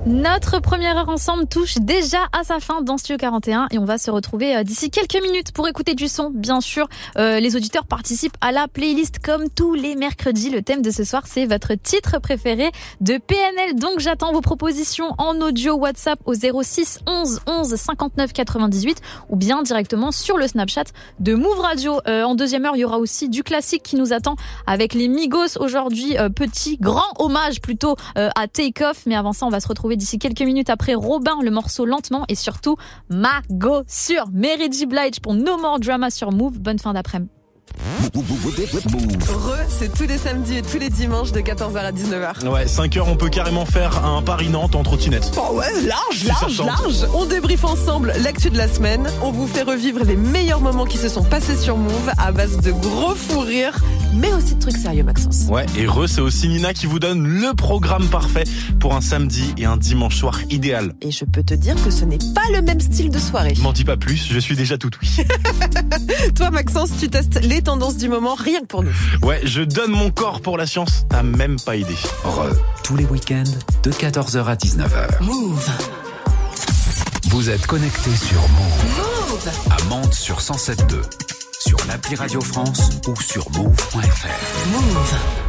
Notre première heure ensemble touche déjà à sa fin dans Studio 41 et on va se retrouver euh, d'ici quelques minutes pour écouter du son. Bien sûr, euh, les auditeurs participent à la playlist comme tous les mercredis. Le thème de ce soir, c'est votre titre préféré de PNL. Donc j'attends vos propositions en audio WhatsApp au 06 11 11 59 98 ou bien directement sur le Snapchat de Move Radio. Euh, en deuxième heure, il y aura aussi du classique qui nous attend avec les Migos aujourd'hui. Euh, petit grand hommage plutôt euh, à Take Off. Mais avant ça, on va se retrouver d'ici quelques minutes après Robin, le morceau lentement et surtout Mago sur Mary. Blige pour No More Drama sur Move. Bonne fin d'après-midi. Re, c'est tous les samedis et tous les dimanches de 14h à 19h. Ouais, 5 heures, on peut carrément faire un Paris-Nantes en trottinette. Oh ouais, large, large, large. On débriefe ensemble l'actu de la semaine. On vous fait revivre les meilleurs moments qui se sont passés sur Move à base de gros fous rires, mais aussi de trucs sérieux, Maxence. Ouais, et Re, c'est aussi Nina qui vous donne le programme parfait pour un samedi et un dimanche soir idéal. Et je peux te dire que ce n'est pas le même style de soirée. M'en dis pas plus, je suis déjà tout oui. Toi, Maxence, tu testes les tendances du moment rien que pour nous. Ouais, je donne mon corps pour la science, t'as même pas idée. Re, tous les week-ends de 14h à 19h. Move. Vous êtes connectés sur Move. À Mantes sur 107.2. Sur l'appli Radio France ou sur move.fr. Move.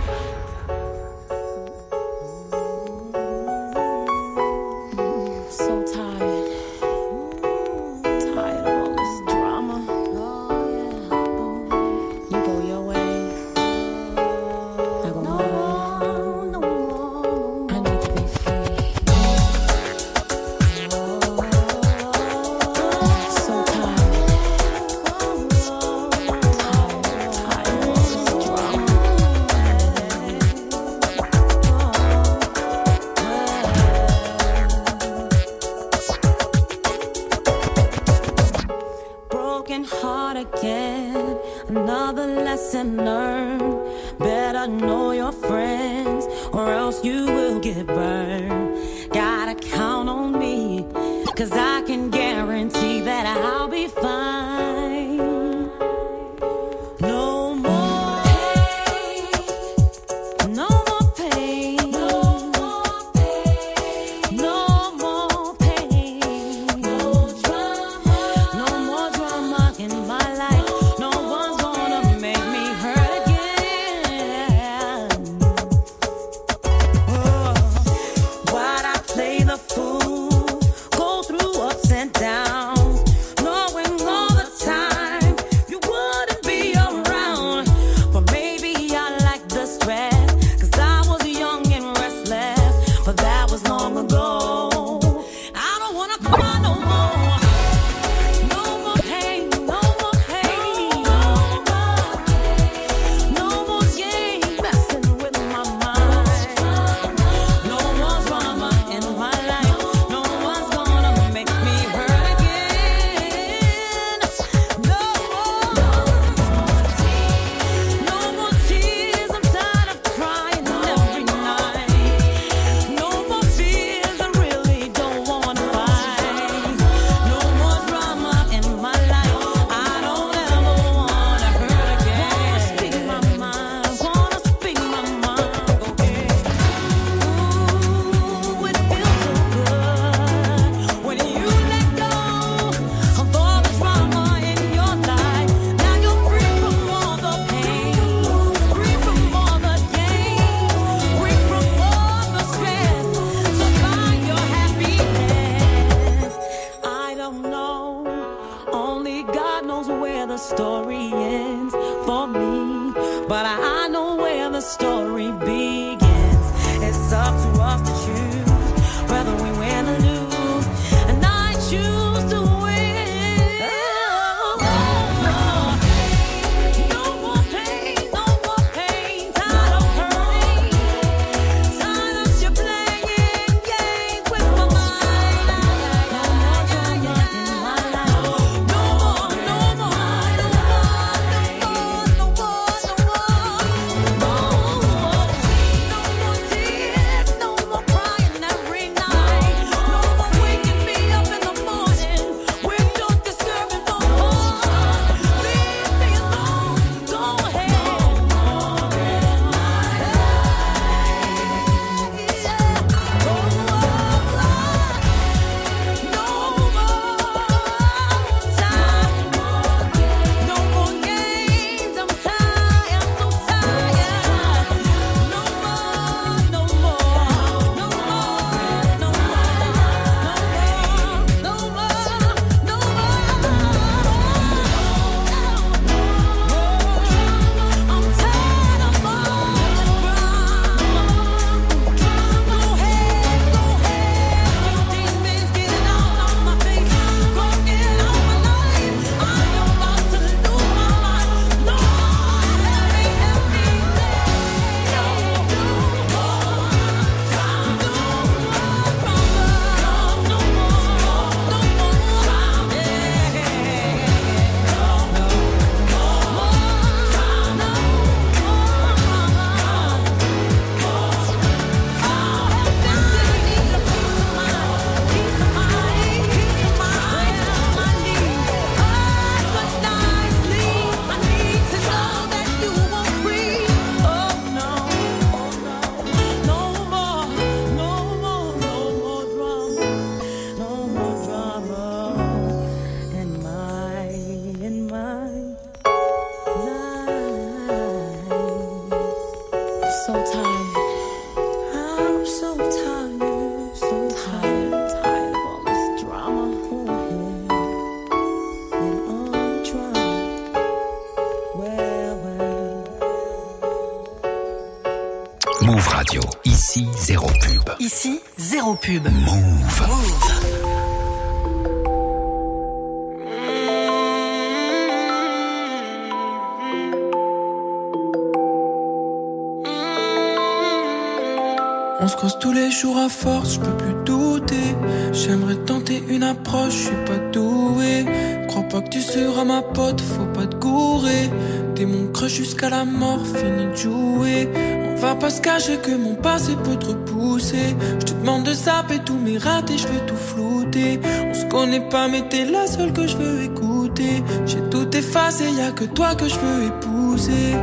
On se croise tous les jours à force, je peux plus douter. J'aimerais tenter une approche, je suis pas doué. Crois pas que tu seras ma pote, faut pas te gourer. T'es mon crush jusqu'à la mort, fini de jouer. On va pas se cacher que mon passé peut te repousser. Je te demande de zapper tous mes ratés, je veux tout flouter. On se connaît pas, mais t'es la seule que je veux écouter. J'ai tout effacé, y a que toi que je veux épouser.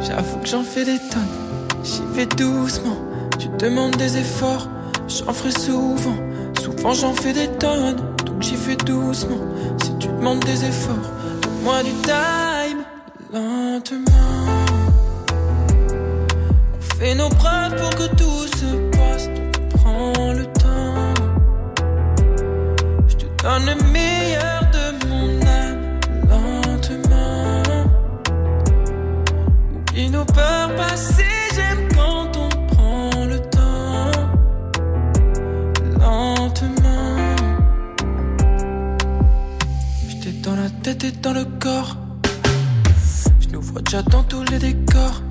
J'avoue que j'en fais des tonnes, j'y vais doucement. Tu demandes des efforts, j'en ferai souvent. Souvent j'en fais des tonnes, donc j'y fais doucement. Si tu demandes des efforts, donne-moi du time, lentement. On fait nos preuves pour que tout se passe, donc prends le temps. Je te donne le meilleur de mon âme, lentement. Oublie nos peurs passées, dans le corps. Je nous vois déjà dans tous les décors.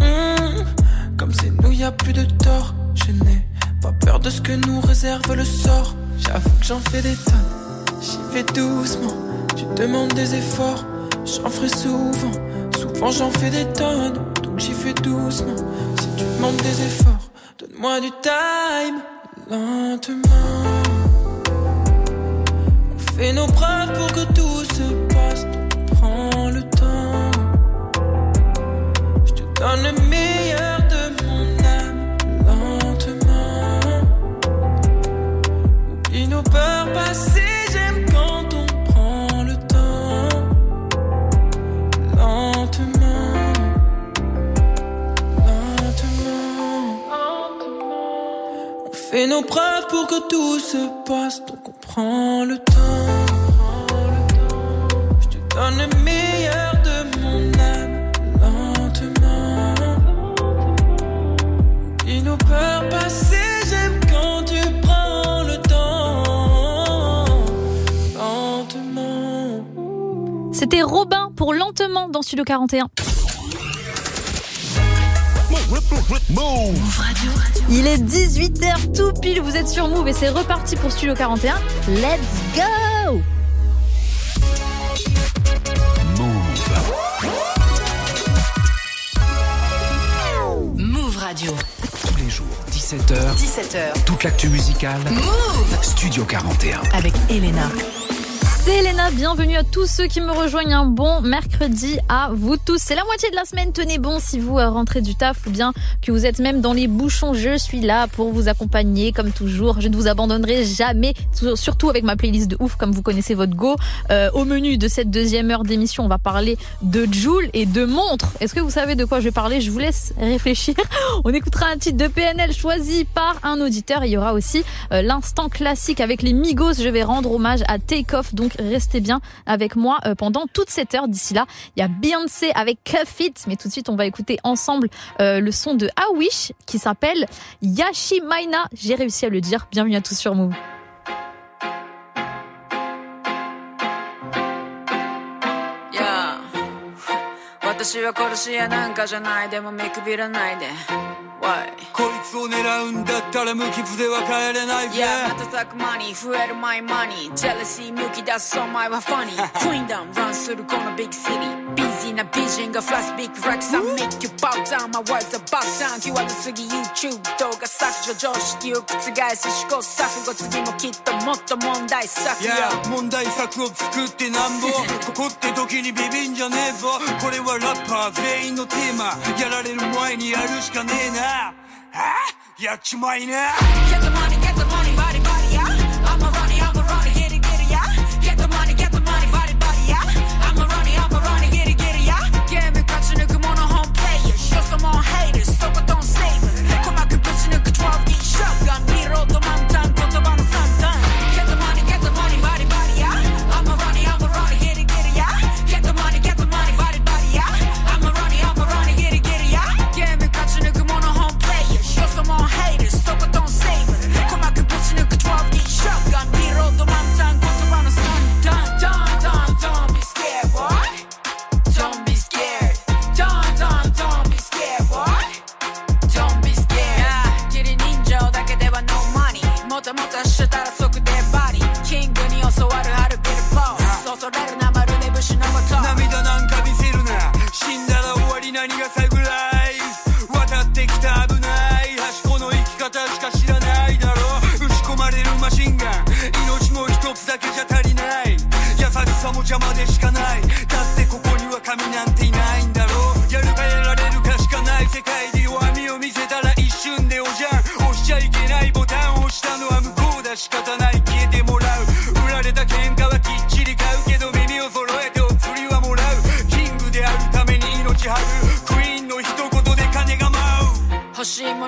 Hmm, Comme c'est nous, y a plus de tort. Je n'ai pas peur de ce que nous réserve le sort. J'avoue que j'en fais des tonnes. J'y vais doucement. Tu demandes des efforts. J'en ferai souvent. Souvent j'en fais des tonnes. Donc j'y fais doucement. Si tu demandes des efforts, donne-moi du time. Lentement. On fait nos preuves pour que tout se Le meilleur de mon âme. Lentement. Oublie nos peurs passées. J'aime quand on prend le temps. Lentement. Lentement. On fait nos preuves pour que tout se passe. Donc on prend le temps. Je te donne le meilleur C'était Robin pour Lentement dans Studio 41. Il est 18h tout pile, vous êtes sur Move et c'est reparti pour Studio 41. Let's go 17h. 17h. Toute l'actu musicale. Move Studio 41. avec Elena. C'est Elena, bienvenue à tous ceux qui me rejoignent. Un bon mercredi à vous tous. C'est la moitié de la semaine, tenez bon si vous rentrez du taf ou bien que vous êtes même dans les bouchons. Je suis là pour vous accompagner comme toujours. Je ne vous abandonnerai jamais, surtout avec ma playlist de ouf comme vous connaissez votre go. Euh, au menu de cette deuxième heure d'émission, on va parler de Joule et de montres. Est-ce que vous savez de quoi je vais parler? Je vous laisse réfléchir. On écoutera un titre de PNL choisi par un auditeur. Il y aura aussi euh, l'instant classique avec les Migos. Je vais rendre hommage à Take Off. Donc restez bien avec moi euh, pendant toute cette heure. D'ici là, il y a Beyoncé avec Cuff It. Mais tout de suite, on va écouter ensemble euh, le son de Awish qui s'appelle Yashimaina. J'ai réussi à le dire. Bienvenue à tous sur Move. 私は殺し屋なんかじゃない。でも見くびらないで。Why? こいつを狙うんだったら無傷では帰れないぜ。いや瞬くマニー。増えるマイマニー。ジェラシーむき出すお前はファニー。クイーンダウンランするこのビッグシティな美人がフラッシュビッグラックさ Make you bow down. My words down 際どすぎ YouTube 動画削除常識を覆す試行錯誤次もきっともっと問題作や問題作を作ってなんぼここって時にビビんじゃねえぞこれはラッパー全員のテーマやられる前にやるしかねえなあやっちまいな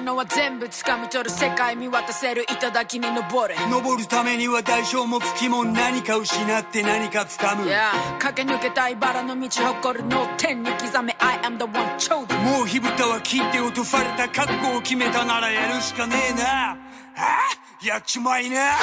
のは全部掴み取る世界見渡せる。頂に登れ。登るためには代償もつきも何か失って何か掴む、yeah、駆け抜けたいバラの道誇る脳天に刻め。I am the one chosen もう火蓋は切って落とされた覚悟を決めたならやるしかねえな。ああやっちまいな。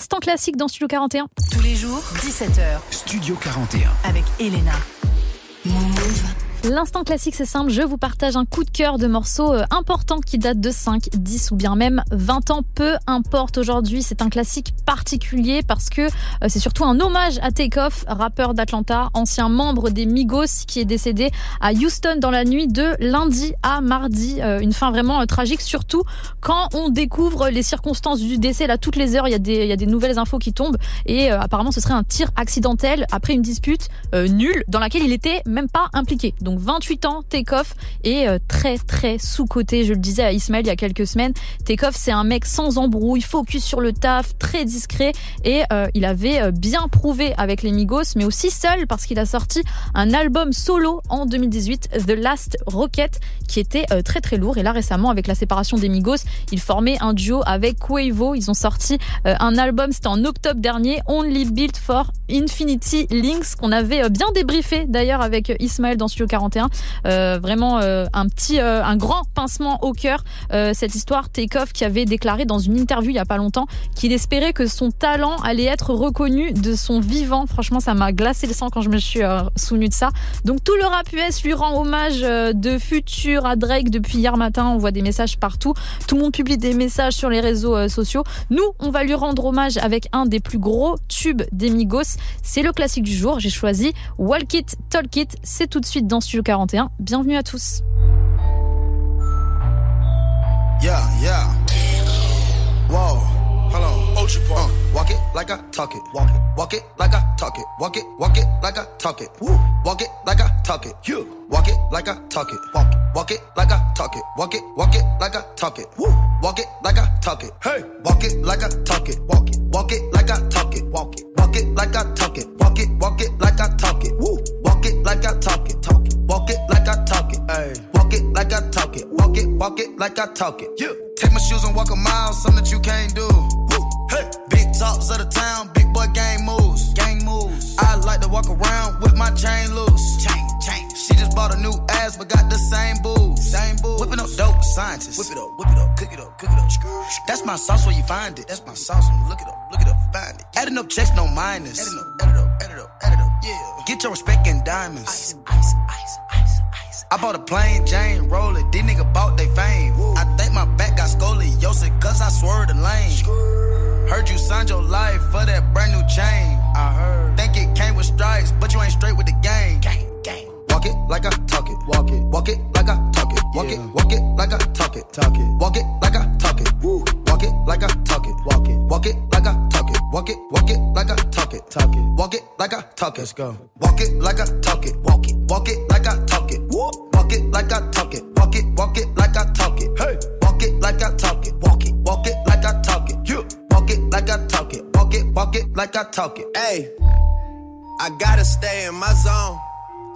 L'instant classique dans Studio 41. Tous les jours, 17h, Studio 41. avec Elena. L'instant classique, c'est simple. Je vous partage un coup de cœur de morceaux euh, importants qui datent de 5, 10 ou bien même 20 ans. Peu importe aujourd'hui, c'est un classique particulier parce que euh, c'est surtout un hommage à Takeoff, rappeur d'Atlanta, ancien membre des Migos qui est décédé à Houston dans la nuit de lundi à mardi. Euh, Une fin vraiment tragique, surtout quand on découvre les circonstances du décès. Là, toutes les heures, il y a des, nouvelles infos qui tombent et apparemment, ce serait un tir accidentel après une dispute nulle dans laquelle il était même pas impliqué. 28 ans, Takeoff est euh, très très sous-coté. Je le disais à Ismaël il y a quelques semaines. Takeoff, c'est un mec sans embrouille, focus sur le taf, très discret et euh, il avait euh, bien prouvé avec les Migos, mais aussi seul parce qu'il a sorti un album solo en 2018, The Last Rocket, qui était très très lourd. Et là récemment, avec la séparation des Migos, il formait un duo avec Quavo. Ils ont sorti un album, c'était en octobre dernier, Only Built for Infinity Links, qu'on avait bien débriefé d'ailleurs avec Ismaël dans Studio 41. Euh, vraiment euh, un petit, euh, un grand pincement au cœur. Cette histoire, Takeoff qui avait déclaré dans une interview il y a pas longtemps qu'il espérait que son talent allait être reconnu de son vivant. Franchement, ça m'a glacé le sang quand je me suis souvenu de ça. Donc tout le rap US lui rend hommage de Future à Drake depuis hier matin. On voit des messages partout. Tout le monde publie des messages sur les réseaux sociaux. Nous, on va lui rendre hommage avec un des plus gros tubes des Migos. C'est le classique du jour. J'ai choisi Walk It, Talk. C'est tout de suite dans Studio 41. Bienvenue à tous. Yeah, yeah. Whoa, hold on. Ultra uh, walk it like I talk it. Walk it. Walk it like I talk it. Walk it. Walk it like I talk it. Woo. Walk it like I talk it. You. Walk it like I talk it. Walk it. Walk it like I talk it. Walk it. Walk it like I talk it. Woo. Walk it like I talk it. Hey. Walk it like I talk it. Walk it. Walk it like I talk it. Walk it. Walk it like I talk it. Walk it. Walk it like I talk it. Woo. Walk it like I talk it. Talk it. Walk it like I talk it. Hey. Walk it like I talk it. Walk it. Walk it like I talk it. You. Take my shoes and walk a mile, something that you can't do. Woo. Hey. Big talks of the town, big boy gang moves. Gang moves. I like to walk around with my chain loose. Chain, chain. She just bought a new ass, but got the same booze. Same booze. Whipping up dope scientists. Whip it up, whip it up, cook it up, cook it up. That's my sauce where you find it. That's my sauce when you look it up, look it up, find it. Adding up checks, no minus. Adding up, add it up, add it up, add it up. Yeah. Get your respect in diamonds. Ice, ice, ice, ice, ice. I bought a plain Jane, roll it. These niggas bought they fame. I think my back got scoliosis, cause I swerved the lane. Heard you signed your life for that brand new chain. I heard. Think it came with stripes, but you ain't straight with the game. Gang. Walk it like I talk it. Walk it. Walk it like I talk it. Walk it. Walk it like I talk it. Talk it. Walk it like I talk it. Woo. Walk it like I talk it. Walk it. Walk it like I talk it. Walk it. Walk it like I talk it. Talk it. Walk it like I talk it. Let's go. Walk it like I talk it. Walk it. Walk it like I talk it. Woo. Walk it like I talk it. Walk it. Walk it like I talk it. Hey. Walk it like I talk it. Walk it. Walk it like I talk it. You. Walk it like I talk it. Walk it. Walk it like I talk it. Hey, I gotta stay in my zone.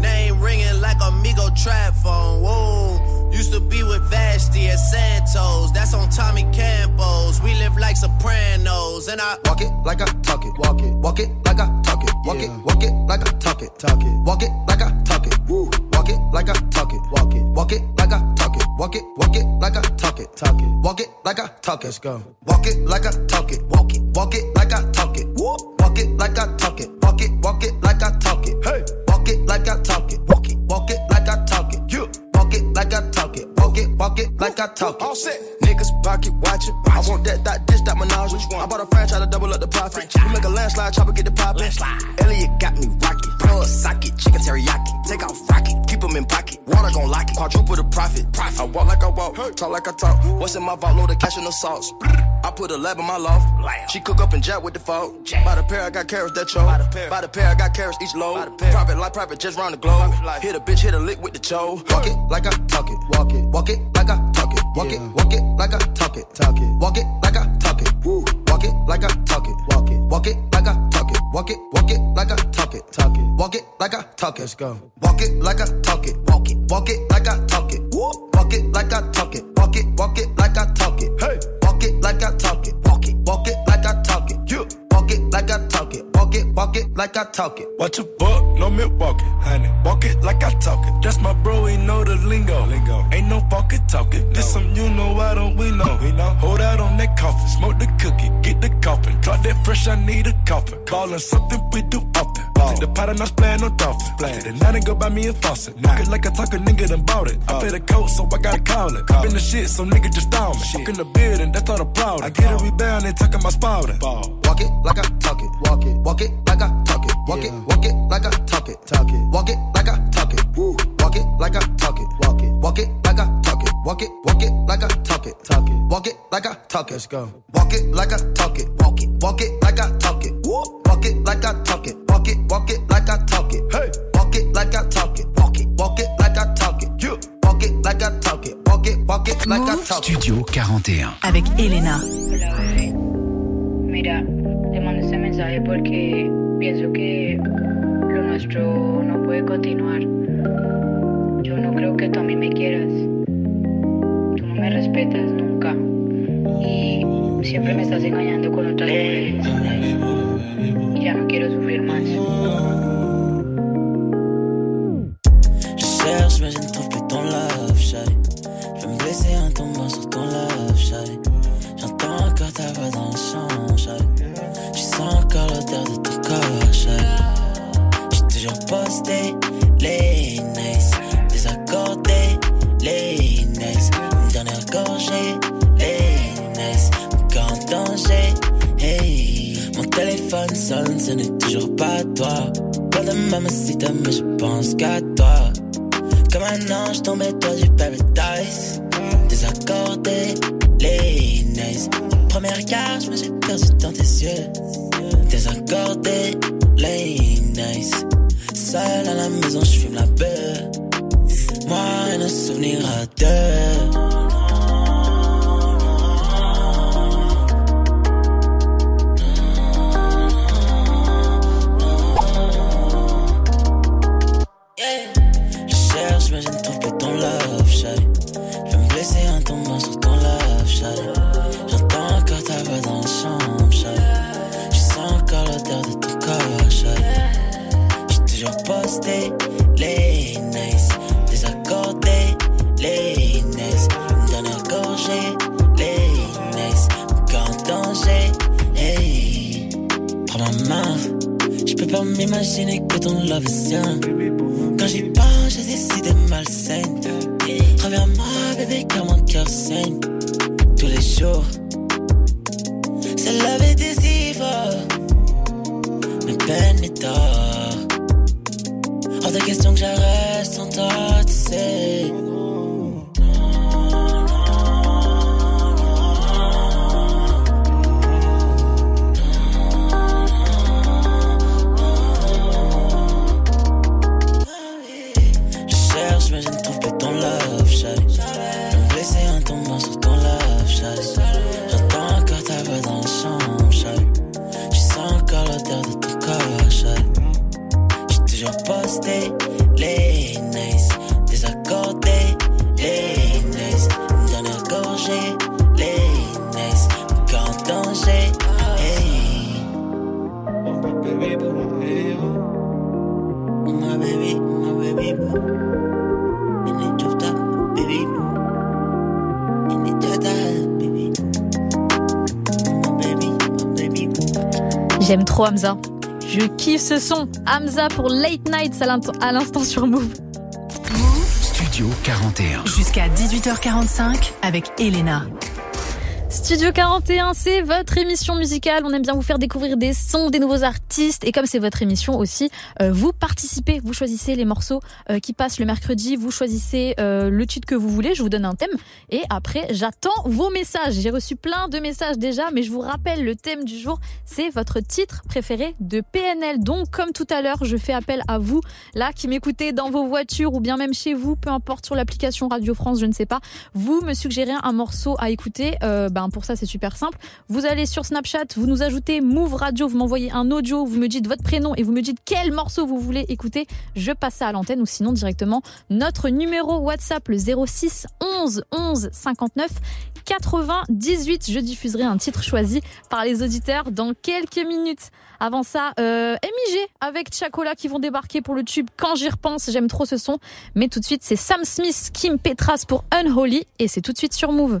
Name ringing like Amigo trap phone. Whoa. Used to be with Vashti at Santos. That's on Tommy Campos. We live like Sopranos. And I walk it like I talk it. Walk it. Walk it like I talk it. Walk it. Walk it like I talk it. Talk it. Walk it like I talk it. Woo. Walk it like I talk it. Walk it. Walk it like I talk it. Walk it. Walk it like I talk it. Talk it. Walk it like I talk it. Let's go. Walk it like I talk it. Walk it. Walk it like I talk it. Woo. Walk it like I talk it. Walk it. Walk it like I talk it. Hey. Like I talk it. Walk it. Walk it like I talk it. You. Walk it like I talk it. Walk it. Walk it like I talk it. All set. Niggas pocket watching. I want that, that, this, that menage. Which one? I bought a franchise to double up the profit. We make a landslide, chopper get the poppin'. Elliot got me rocket. Socket, chicken teriyaki. Take off rocket, keep 'em in pocket. Water gon' lock it. Quadruple the profit. profit. I walk like I walk, talk like I talk. What's in my vault? Load of cash and no sauce. I put a lab in my loft. She cook up and jack with the fault. By the pair, I got carrots that choke. By the pair, I got carrots each load. Private life, private just round the globe. Hit a bitch, hit a lick with the cho. Walk it like I talk it. Walk it. Walk it like I talk it. Walk it. Walk it like I talk it. Talk it. Walk it like I talk it. Woo. Walk it like I talk it. Walk it. Walk it like I talk it. Walk it, walk it like I talk it. Talk it. Walk it like I talk it. Let's go. Walk it like I talk it. Walk it. Walk it like I talk it. Walk it like I talk it. Walk it, walk it like I talk it. Hey. Walk it like I talk it. Walk it, walk it like I talk it. You. Walk it like I talk it. Walk it, walk it like I talk it. Watch a buck, no Milwaukee, honey. Walk it like I talk it. That's my bro, he know the lingo. lingo. Ain't no fucking talking. This some you know, why don't we know? We know. Hold out on that coffin, smoke the cookie, get the coffin. Drop that fresh, I need a coffin. Ballin' something we do often. Take the pot and I playing no dolphin. Play the night and go buy me a faucet. Walk it like I talk a nigga done bought it. I pay the coat, so I gotta call it. Been the shit, so nigga just down me. Walk in the building, that's all the problem. I get a rebound and talking my spouting. Walk it like I talk it. Walk it. Walk it like I talk it. Walk it. Walk it like I talk it. Talk it. Walk it like I talk it. Woo. Walk it like I talk it. Walk it. Walk it like I talk it. Walk it. Walk it like I talk it. Walk it like I talk it. Let's go. Walk it like I talk it. Walk it. Walk it like I talk it. Woo. Walk it like I talk it. Walk it. Walk it like I talk it. Hey. Walk it like I talk it. Walk it. Walk it like I talk it. You. Walk it like I talk it. Walk it. Walk it like I talk it. Studio 41. Avec Elena. Mira, te mando este mensaje porque pienso que lo nuestro no puede continuar. Yo no creo que tú a mí me quieras. Tú no me respetas nunca. Y siempre me estás engañando con otras mujeres. Sufrir más. Je cherche mais je ne trouve plus ton love, shawty Je me blesser en tombant sur ton love, shawty J'entends encore ta voix dans le champ, Je sens encore l'odeur de ton corps, shawty J'ai toujours posté les téléphone ce n'est toujours pas toi. Pas de mamacita mais je pense qu'à toi. Comme un ange tombé toi du paradise. Désaccordé, les nice Première carte, je me suis perdu dans tes yeux. Désaccordé, les nice Seul à la maison, je fume la beurre. Moi et nos souvenirs à deux trop Hamza. Je kiffe ce son. Hamza pour Late Nights à l'instant sur Move. Studio 41. Jusqu'à 18h45 avec Elena. Studio 41, c'est votre émission musicale. On aime bien vous faire découvrir des sons, des nouveaux artistes. Et comme c'est votre émission aussi, euh, vous participez. Vous choisissez les morceaux euh, qui passent le mercredi. Vous choisissez euh, le titre que vous voulez. Je vous donne un thème. Et après, j'attends vos messages. J'ai reçu plein de messages déjà, mais je vous rappelle le thème du jour. C'est votre titre préféré de PNL. Donc, comme tout à l'heure, je fais appel à vous, là, qui m'écoutez dans vos voitures ou bien même chez vous, peu importe sur l'application Radio France, je ne sais pas. Vous me suggérez un morceau à écouter. Ben pour ça c'est super simple. Vous allez sur Snapchat, vous nous ajoutez Move Radio, vous m'envoyez un audio, vous me dites votre prénom et vous me dites quel morceau vous voulez écouter. Je passe ça à l'antenne ou sinon directement notre numéro WhatsApp le 06 11 11 59 98. Je diffuserai un titre choisi par les auditeurs dans quelques minutes. Avant ça, euh, MIG avec Chacola qui vont débarquer pour le tube Quand j'y repense. J'aime trop ce son. Mais tout de suite, c'est Sam Smith, Kim Petras pour Unholy et c'est tout de suite sur Move.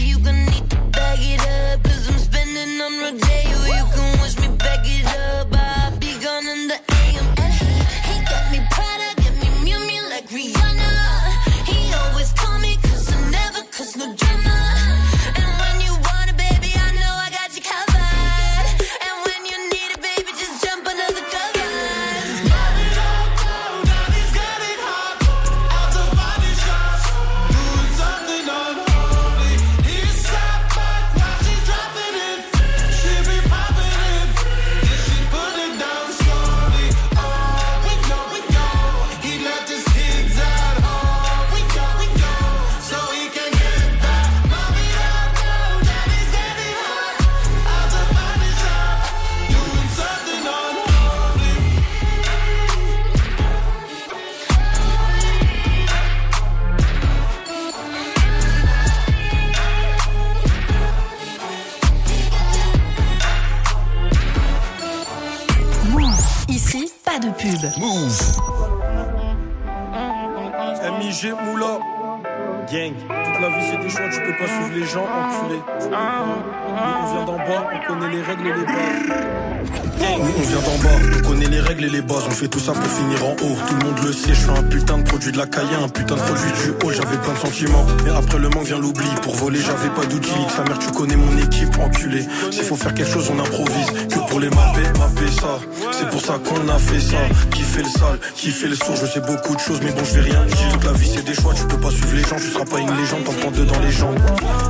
Faut faire quelque chose, on improvise. Que pour les mapper, mapper ça. C'est pour ça qu'on a fait ça. Qui fait le sale, qui fait le sourd. Je sais beaucoup de choses, mais bon, je vais rien dire. Toute la vie, c'est des choix, tu peux pas suivre les gens. Tu seras pas une légende, t'en prends deux dans les jambes.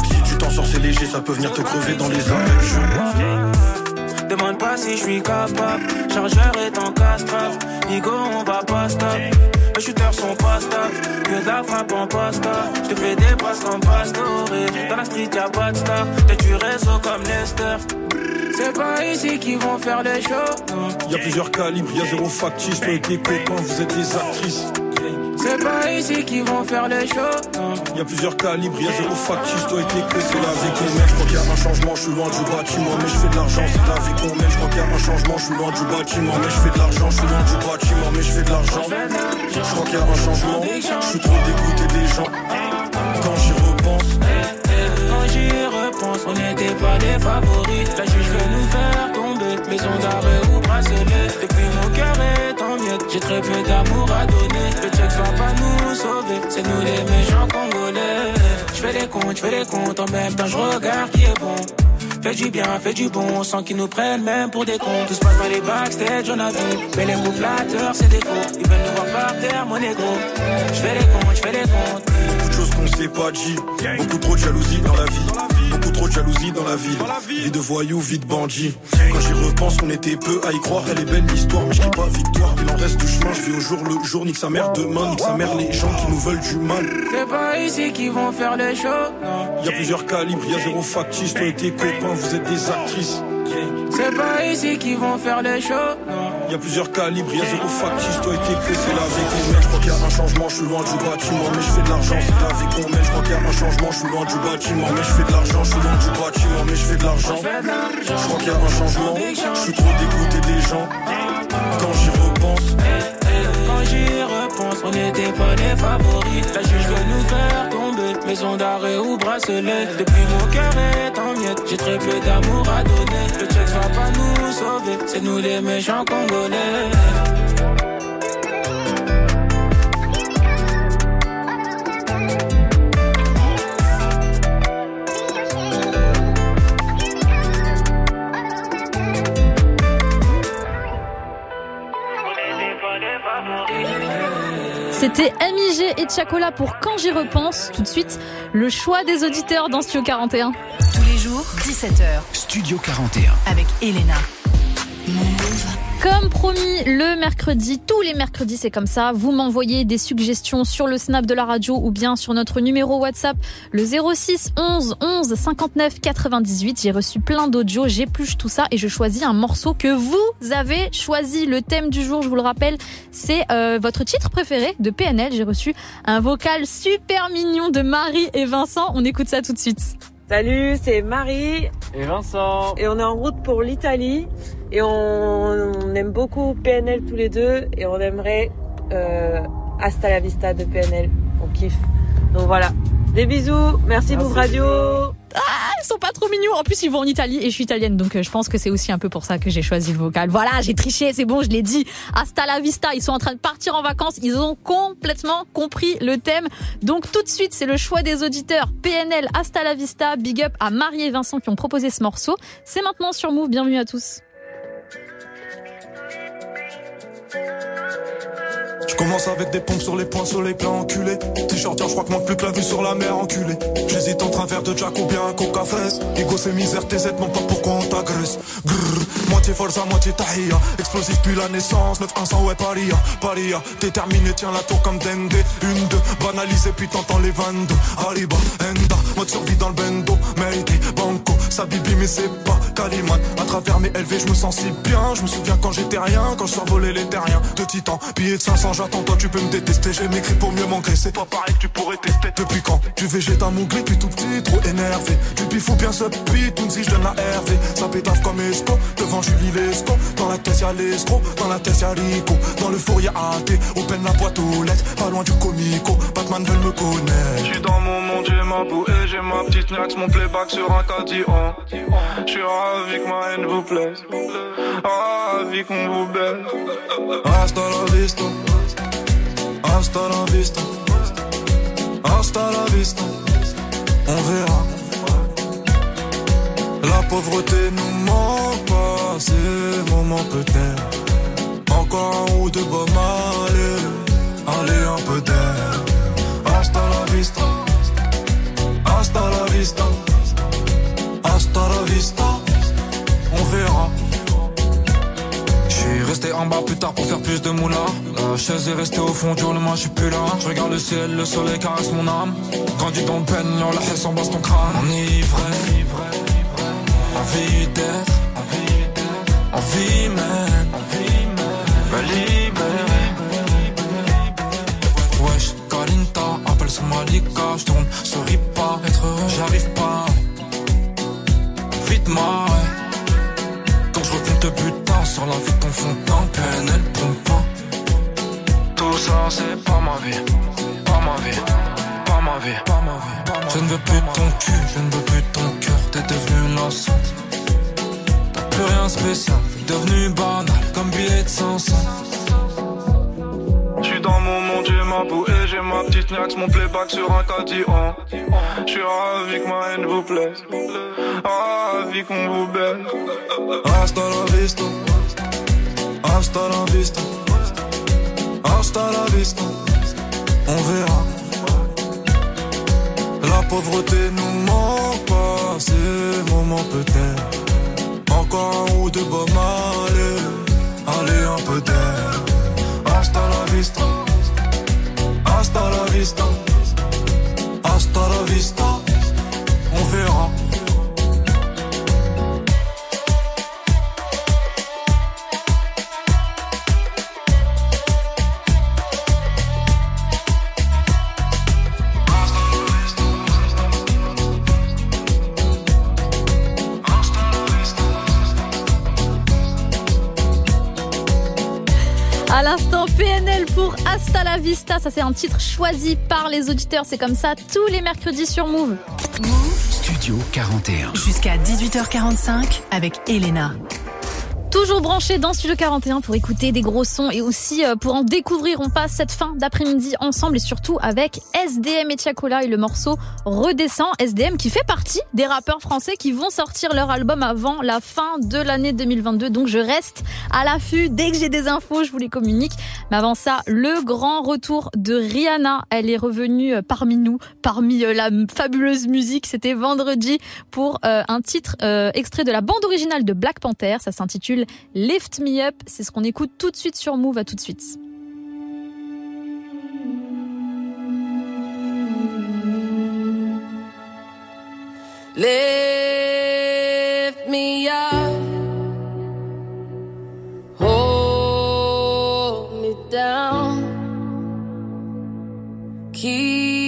Si tu t'en sors, c'est léger, ça peut venir te crever dans les arrêts. Demande pas si je suis capable. Chargeur est en castrave. Nigo, on va pas stop. Les shooters sont pas stables. Que de la frappe en pasta. Je te fais des passes comme Pastore. Dans la street, y'a pas de star. T'es du réseau comme Lester. C'est pas ici qu'ils vont faire les shows. Y a plusieurs calibres, y a zéro factice. Toi et tes copains, vous êtes des actrices. C'est pas ici qu'ils vont faire les shows. Y a plusieurs calibres, y a zéro factice. Toi et tes copains, c'est la vie qu'on mène. Je crois qu'il y a un changement, je suis loin du bâtiment. Mais je fais de l'argent, c'est la vie qu'on mène. Je crois qu'il y a un changement, je suis loin du bâtiment. Mais je fais de l'argent, je suis loin du bâtiment. Mais je fais de l'argent. Je crois qu'il y a un changement. Je suis trop dégoûté des gens. Quand j'y repense. Quand j'y repense, on n'était pas les favoris. La juge veut nous faire tomber. Maison d'arrêt ou bracelet. Depuis mon cœur est en miettes. J'ai très peu d'amour à donner. Le check va pas nous sauver. C'est nous les méchants congolais. Je fais les comptes, je fais les comptes. En même temps, je regarde qui est bon. Fais du bien, fais du bon, sans qu'ils nous prennent même pour des cons. Tout se passe dans les backstage, on a vu. Mais les mots flatteurs, c'est des faux. Ils veulent nous voir par terre, mon égo. Je fais les comptes, je fais les comptes. Choses qu'on s'est pas dit. Beaucoup trop de jalousie dans la vie. Beaucoup trop de jalousie dans la ville. Vie de voyou, vie de bandit. Quand j'y repense, on était peu à y croire. Elle est belle l'histoire, mais je dis pas victoire. Il en reste du chemin, je vis au jour le jour. Nique sa mère demain, nique sa mère les gens qui nous veulent du mal. C'est pas ici qu'ils vont faire les choses, non. Y a plusieurs calibres, y a zéro factice. Toi et tes copains, vous êtes des actrices. C'est pas ici qu'ils vont faire les choses, non. Y a plusieurs calibres, y a zéro factice, toi et tes clés, c'est la vie qu'on mène. Je crois qu'il y a un changement, je suis loin du bâtiment, mais je fais de l'argent, c'est la vie qu'on mène. Je crois qu'il y a un changement, je suis loin du bâtiment, mais je fais de l'argent, je suis loin du bâtiment, mais je fais de l'argent. Je crois qu'il y a un changement, je suis trop dégoûté des gens. Quand j'y repense, Quand j'y repense, on n'était pas les favoris. La juge veut nous faire tomber, maison d'arrêt ou bracelet. Depuis mon cœur est en miettes, j'ai très peu d'amour à donner. Le check va pas nous sauver, c'est nous les méchants congolais. C'était MIG et Chacola pour Quand j'y repense. Tout de suite, le choix des auditeurs dans Studio 41. Tous les jours, 17h. Studio 41. Avec Elena. Comme promis, le mercredi, tous les mercredis, c'est comme ça. Vous m'envoyez des suggestions sur le snap de la radio ou bien sur notre numéro WhatsApp, le 06 11 11 59 98. J'ai reçu plein d'audios, j'épluche tout ça et je choisis un morceau que vous avez choisi. Le thème du jour, je vous le rappelle, c'est euh, votre titre préféré de PNL. J'ai reçu un vocal super mignon de Marie et Vincent. On écoute ça tout de suite. Salut, c'est Marie. Et Vincent. Et on est en route pour l'Italie. Et on, on aime beaucoup PNL tous les deux. Et on aimerait euh, Hasta la Vista de PNL. On kiffe. Donc voilà. Des bisous. Merci, Move Radio. Ah, ils sont pas trop mignons. En plus, ils vont en Italie et je suis italienne, donc euh, je pense que c'est aussi un peu pour ça que j'ai choisi le vocal. Voilà, j'ai triché, c'est bon, je l'ai dit. Hasta la vista. Ils sont en train de partir en vacances. Ils ont complètement compris le thème. Donc tout de suite, c'est le choix des auditeurs. PNL, Hasta la vista. Big up à Marie et Vincent qui ont proposé ce morceau. C'est maintenant sur Move. Bienvenue à tous. Je commence avec des pompes sur les poings, sur les plats enculés. T-shirt, je crois que manque plus que la vue sur la mer enculé. J'hésite entre un verre de Jack ou bien un coca fraise. Ego c'est misère, tes aides, non pas pourquoi on t'agresse? Grrr, moitié forza, moitié tahia. Explosif puis la naissance, 9-100, ouais, paria, paria. Déterminé, tiens la tour comme Dende. Une, deux, banalisé, puis t'entends les 22. Arriba, Enda, mode survie dans le bendo. Mayday, Banco, Sabibi, mais c'est pas Caliman. À travers mes LV, je me sens si bien. Je me souviens quand j'étais rien, quand je survolais les terriens. De titan, billet de 500, j'attends, toi tu peux me détester. J'ai m'écrit pour mieux m'engraisser. Pas pareil que tu pourrais tester. Depuis quand Tu végètes un mougli, puis tout petit, trop énervé. Du bif ou bien ce beat, tout si je donne la RV. Ça pétave comme esco, devant Julie Lesco. Dans la tête y'a l'escroc, dans la tête y'a Rico. Dans le four y'a AT, open la boîte aux lettres. Pas loin du comico, Batman veut me connaître. J'suis dans mon monde, j'ai ma bouée, j'ai ma petite nax, mon playback sur un caddie. Oh. J'suis ravi que ma haine vous plaise. Ravi qu'on vous baise. Hasta la vista. Hasta la vista. Hasta la vista. On verra. La pauvreté nous manque pas, ces moments peut-être. Encore un ou deux bombes, allez, allez un peu d'air. Hasta la vista. Hasta la vista. Hasta la vista. On verra. Resté en bas plus tard pour faire plus de moula. La chaise est restée au fond, jour le moi j'suis plus là. Je regarde le ciel, le soleil caresse mon âme. Grandi dans le peine, la haine s'embasse ton crâne. Enivré, envie d'être, envie même, me libérer. Wesh, Kalinta, appelle sur Malika, j'tourne, souris pas, être heureux, j'arrive pas. Vite moi, quand je le butin sur la vie de ton fond d'un PNL pompe pas. Tout ça c'est pas ma vie, pas ma vie, pas ma vie, pas ma vie. pas ma vie. Je ne veux plus de ton cul, je ne veux plus de ton cœur, t'es devenu lassante. T'as plus rien de spécial, devenu banal, comme billet de 500. J'suis dans mon ma bouée, j'ai ma petite nax, mon playback sur un caddie. Oh. J'suis ravi que ma haine vous plaise. Ravi qu'on vous baise. Hasta la vista. Hasta la vista. Hasta la vista. On verra. la pauvreté nous manque pas, ces moments peut-être. Encore un ou deux bombes, allez, allez un peu d'air. Hasta la vista, hasta la vista, hasta la vista, on verra. À l'instant, PNL pour Hasta la Vista. Ça, c'est un titre choisi par les auditeurs. C'est comme ça tous les mercredis sur Move. Studio 41. Jusqu'à 18h45 avec Elena. Toujours branché dans Studio 41 pour écouter des gros sons et aussi euh, pour en découvrir. On passe cette fin d'après-midi ensemble et surtout avec SDM et Tiakola et le morceau Redescend. SDM qui fait partie des rappeurs français qui vont sortir leur album avant la fin de l'année 2022. Donc je reste à l'affût. Dès que j'ai des infos, je vous les communique. Mais avant ça, le grand retour de Rihanna. Elle est revenue euh, parmi nous, parmi euh, la fabuleuse musique. C'était vendredi pour un titre extrait de la bande originale de Black Panther. Ça Lift Me Up. C'est ce qu'on écoute tout de suite sur Move. À tout de suite. Lift me up, hold me down, keep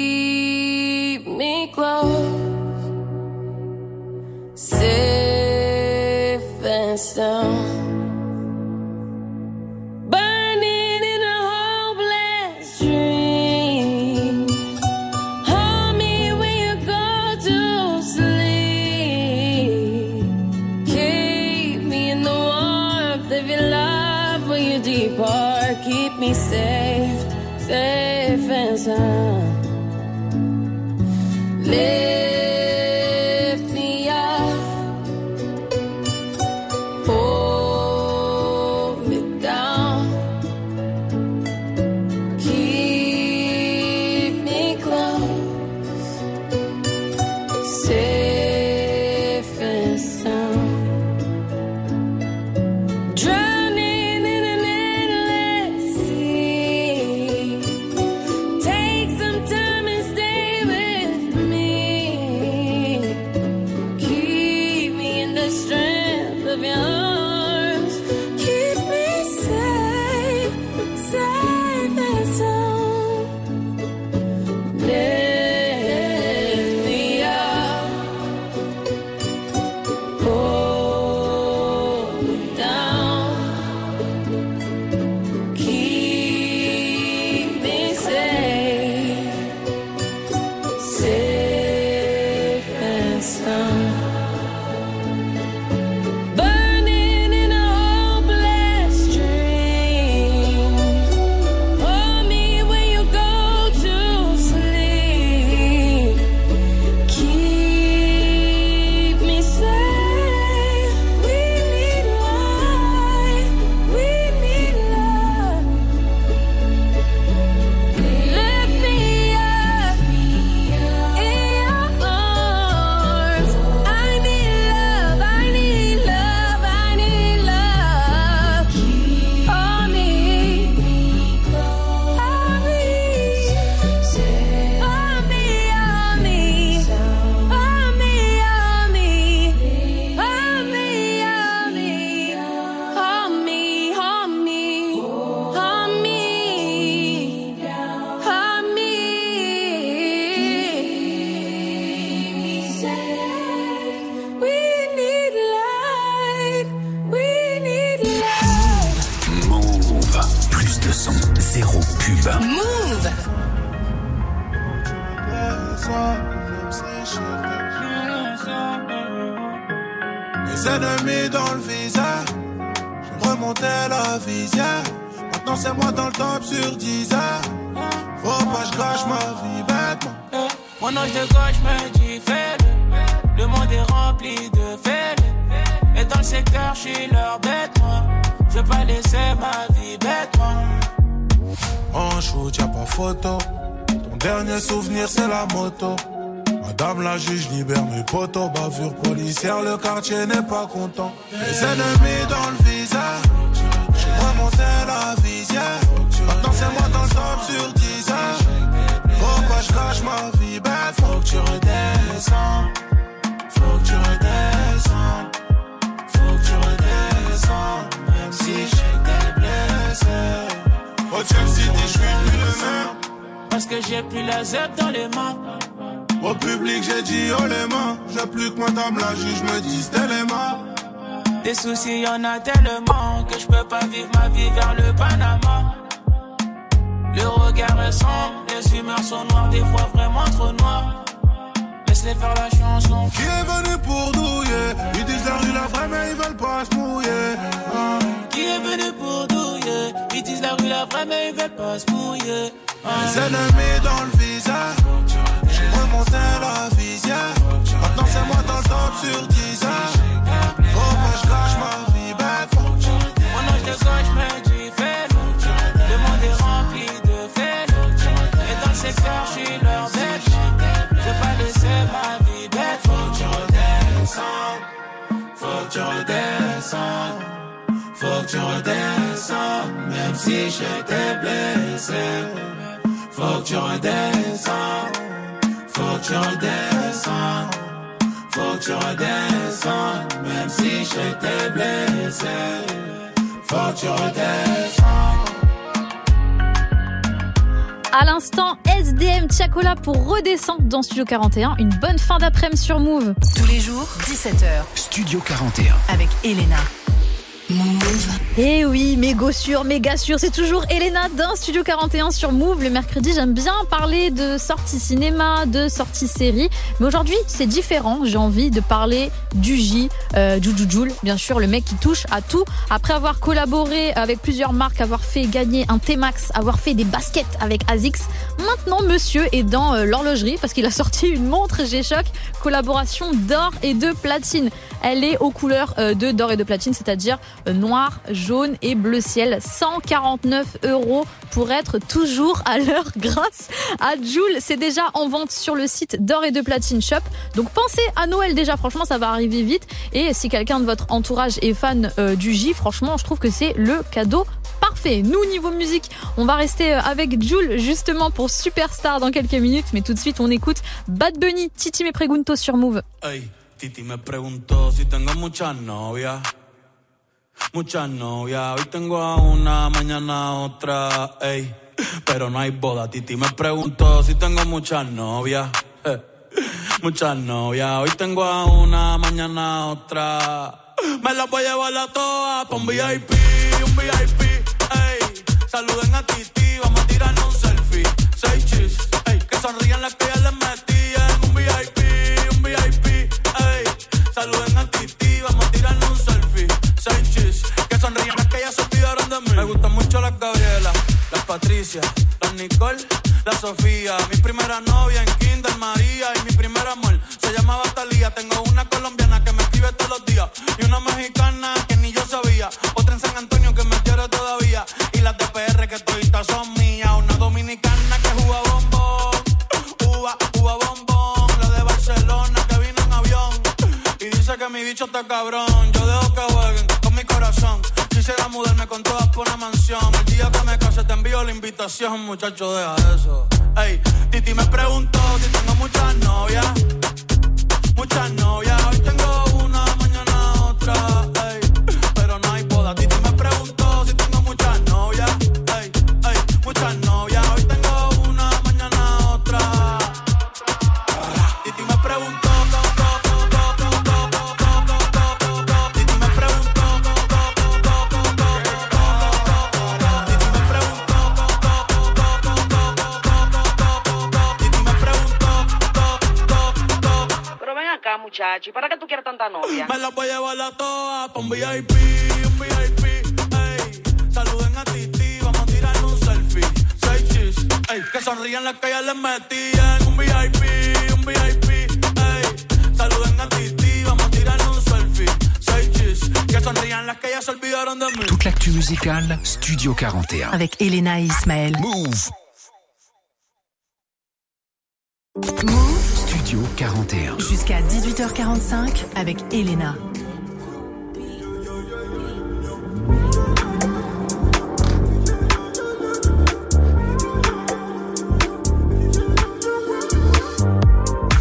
Photo. Ton dernier souvenir, c'est la moto. Madame la juge libère mes potos, bavure policière, le quartier n'est pas content. Les ennemis dans le visage, j'ai remonté la visière. Maintenant c'est moi dans le top sur 10 heures. Pas je cache ma vie? Belle, faut que tu redescends. Faut que tu redescends. Faut que tu redescends. Même si je Je suis plus le même. Parce que j'ai plus la zep dans les mains. Au public, j'ai dit oh les mains. J'ai plus que madame la juge me dise téléma. Des soucis, y en a tellement que je peux pas vivre ma vie vers le Panama. Le regard est sombre, les humeurs sont noires, des fois vraiment trop noires. Laisse-les faire la chanson. Qui est venu pour douiller? Ils disent la rue la vraie, mais ils veulent pas se mouiller. Qui est venu pour douiller Ils disent la rue la vraie, mais ils veulent pas se mouiller. Les ennemis dans le visage. J'ai remonté la visière. Maintenant c'est moi dans le top sur 10 heures. Faut pas je cache ma vie bête. Moi non, je te gauche, mais du fait. Le monde est rempli de faits. Et dans le secteur, je suis leur bête. Je vais pas laisser ma vie bête. Faut que tu. Faut que tu. Faut que tu redescends. Même si j'étais blessé. Faut que tu redescends. Faut que tu redescends. Faut que tu redescends. Même si j'étais blessé. Faut que tu redescends. À l'instant, SDM Tiakola pour redescendre dans Studio 41. Une bonne fin d'après-midi sur Move. Tous les jours, 17h. Studio 41. Avec Elena. Eh oui, méga sûr, méga sûr, c'est toujours Elena d'un Studio 41 sur Move. Le mercredi, j'aime bien parler de sorties cinéma, de sorties séries. Mais aujourd'hui, c'est différent. J'ai envie de parler du J, euh, Jujujul, bien sûr, le mec qui touche à tout. Après avoir collaboré avec plusieurs marques, avoir fait gagner un T-Max, avoir fait des baskets avec ASICS, maintenant, monsieur est dans euh, l'horlogerie parce qu'il a sorti une montre G-Shock, collaboration d'or et de platine. Elle est aux couleurs euh, de d'or et de platine, c'est-à-dire noir, jaune et bleu ciel. 149 euros pour être toujours à l'heure grâce à Joule. C'est déjà en vente sur le site d'or et de platine shop. Donc pensez à Noël déjà, franchement ça va arriver vite. Et si quelqu'un de votre entourage est fan euh, du J, franchement je trouve que c'est le cadeau parfait. Nous niveau musique, on va rester euh, avec Joule justement pour Superstar dans quelques minutes. Mais tout de suite on écoute Bad Bunny, Titi Me Pregunto sur Move. Muchas novias. Hoy tengo a una, mañana otra. Pero no hay boda. Titi me preguntó si tengo muchas novias. Eh, Muchas novias. Hoy tengo a una, mañana otra. Me las voy a llevar a todas pa' un VIP, un VIP. Ey, saluden a Titi, vamos a tirarnos un selfie. Seis chis, ey, que sonrían las Patricia, las Nicole, la Sofía. Mi primera novia en invitación, muchacho, deja eso. Ey, Titi me preguntó si tengo muchas novias. Tanta novia? Me las voy a llevar a todas pa' un VIP, un VIP, ey. Saluden a Titi, vamos a tirar un selfie. Seis chis, ey. Que sonrían las que ya les metían. Un VIP, un VIP, ey. Saluden a Titi, vamos a tirar un selfie. Seis chis, que sonrían las que ya se olvidaron de mí. Toute l'actu musicale, Studio 41. Avec Elena et Ismaël. Move Move Studio Studio 41. Jusqu'à 18h45 avec Elena.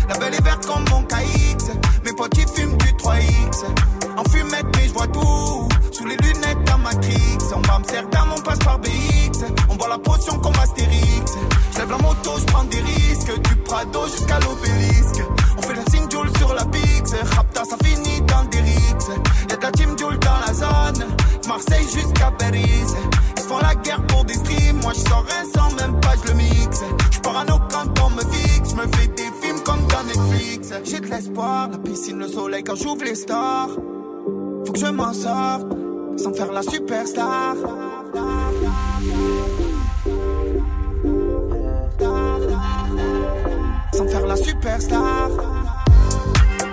La belle est verte comme mon KX. Mes potes ils fument du 3X. En fumette, mais je vois tout. Sous les lunettes d'un Matrix. On va Amsterdam, on passe par BX. On boit la potion comme. Moto, je prends des risques. Du Prado jusqu'à l'obélisque. On fait la signe Joule sur la Pix. Rapta, ça finit dans des rixes. Y'a de la team Joule dans la zone. Marseille jusqu'à Paris. Ils font la guerre pour des streams. Moi, je sors rien sans même pas, je le mixe. Je parano quand on me fixe. Me fais des films comme dans Netflix. J'ai de l'espoir, la piscine, le soleil quand j'ouvre les stars. Faut que je m'en sorte sans faire la superstar. Sans faire la superstar.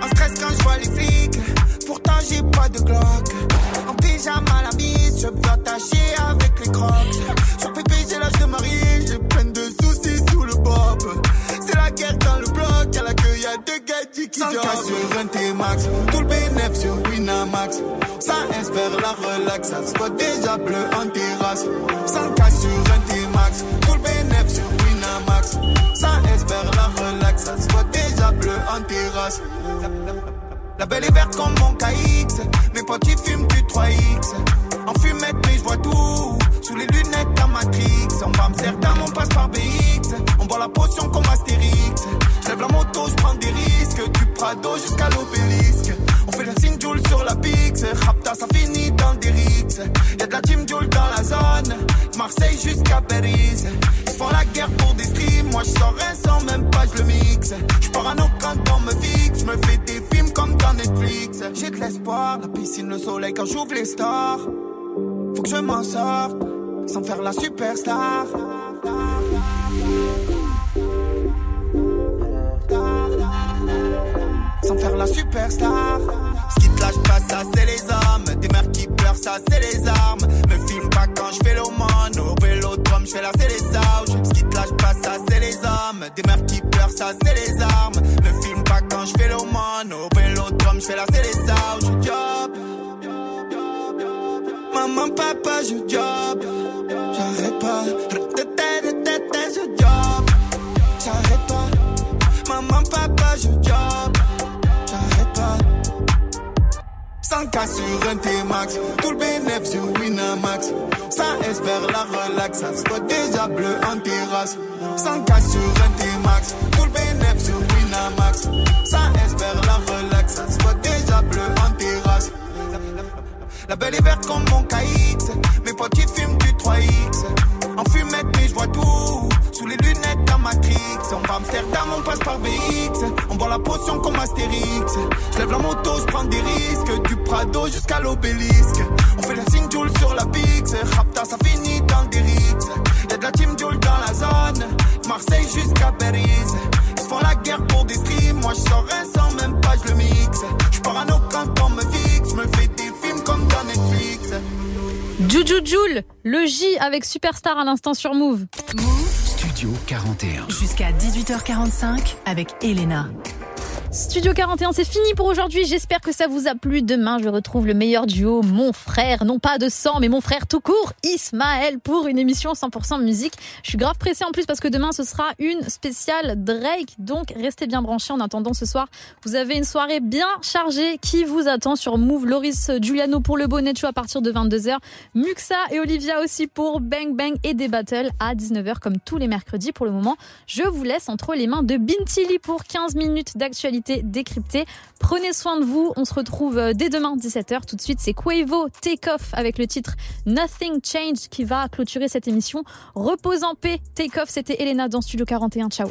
En stress quand je vois les flics. Pourtant j'ai pas de Glock. En pyjama la mise, je peux attacher avec les crocs. Sur pépé j'ai l'âge de marier, j'ai plein de soucis sous le bob. C'est la guerre dans le bloc, y'a la queue, y'a deux gadgets qui 100 sur un T-Max, tout le bénéf sur Winamax. Ça espère la relax, ça se déjà bleu en terrasse. 100 cas sur un T-Max, tout le bénéf sur Winamax. Ça espère la relax, ça se voit déjà bleu en terrasse. La belle est verte comme mon KX. Mes potes ils fument du 3X. En fumette, mais je vois tout. Sous les lunettes d'un Matrix. On va Amsterdam, on passe par BX. On boit la potion comme Astérix. Je lève la moto, je prends des risques. Du Prado jusqu'à l'obélisque. On fait la signe Joule sur la Pix. Rapta, ça finit dans des rixes. Y'a de la team Joule dans la zone. Marseille jusqu'à Paris. Ils font la guerre pour des streams. Moi, je rien sans même pas, je le mixe. Je parano quand on me fixe. Je me fais des films comme dans Netflix. J'ai de l'espoir, la piscine, le soleil quand j'ouvre les stars. Faut que je m'en sorte sans faire la superstar. Sans faire la superstar. Ce qui te lâche pas, ça c'est les hommes. Des mères qui pleurent, ça c'est les armes. Me filme pas quand je fais l'aumône. Au vélodrome, je fais la c'est les ouches. Ce qui te lâche pas, ça c'est les hommes. Des mères qui pleurent, ça c'est les armes. Me filme pas quand je fais l'aumône. Au vélodrome, je fais la c'est ouches. Job. Maman, papa, je job. J'arrête pas. Je job. J'arrête pas. Maman, papa, je job. 100 cas sur un T-Max. Tout le bénéf sur Winamax. Ça espère la relax. Ça se voit déjà bleu en terrasse. 100 cas sur un T-Max. Tout le bénéf sur Winamax. Ça espère la relax. Ça se voit déjà bleu en terrasse. La belle est verte comme mon KX. Mes potes ils fument du 3X. En fumette, mais je vois tout. Les lunettes d'un Matrix. On va Amsterdam, on passe par BX. On boit la potion comme Astérix. Je lève la moto, je prends des risques. Du Prado jusqu'à l'obélisque. On fait la signe Joule sur la Pix. Rapta, ça finit dans des rixes. Y'a de la team Joule dans la zone. Marseille jusqu'à Paris. Ils font la guerre pour des streams. Moi, je sors rien sans même pas, je le mixe. Je parano quand on me fixe. Je me fais des films comme dans Netflix. Juju Joule, le J avec Superstar à l'instant sur Move. Studio 41. Jusqu'à 18h45 avec Elena. Studio 41, c'est fini pour aujourd'hui. J'espère que ça vous a plu. Demain, je retrouve le meilleur duo, mon frère, non pas de sang, mais mon frère tout court, Ismaël, pour une émission 100% musique. Je suis grave pressée en plus parce que demain, ce sera une spéciale Drake. Donc, restez bien branchés. En attendant, ce soir, vous avez une soirée bien chargée qui vous attend sur Move? Loris Giuliano pour le bonnet show à partir de 22h. Muxa et Olivia aussi pour Bang Bang et des battles à 19h comme tous les mercredis. Pour le moment, je vous laisse entre les mains de Bintili pour 15 minutes d'actualité décryptée. Prenez soin de vous. On se retrouve euh, dès demain 17h. Tout de suite, c'est Quavo Take Off avec le titre Nothing Change qui va clôturer cette émission. Repose en paix. Take Off, c'était Elena dans Studio 41. Ciao.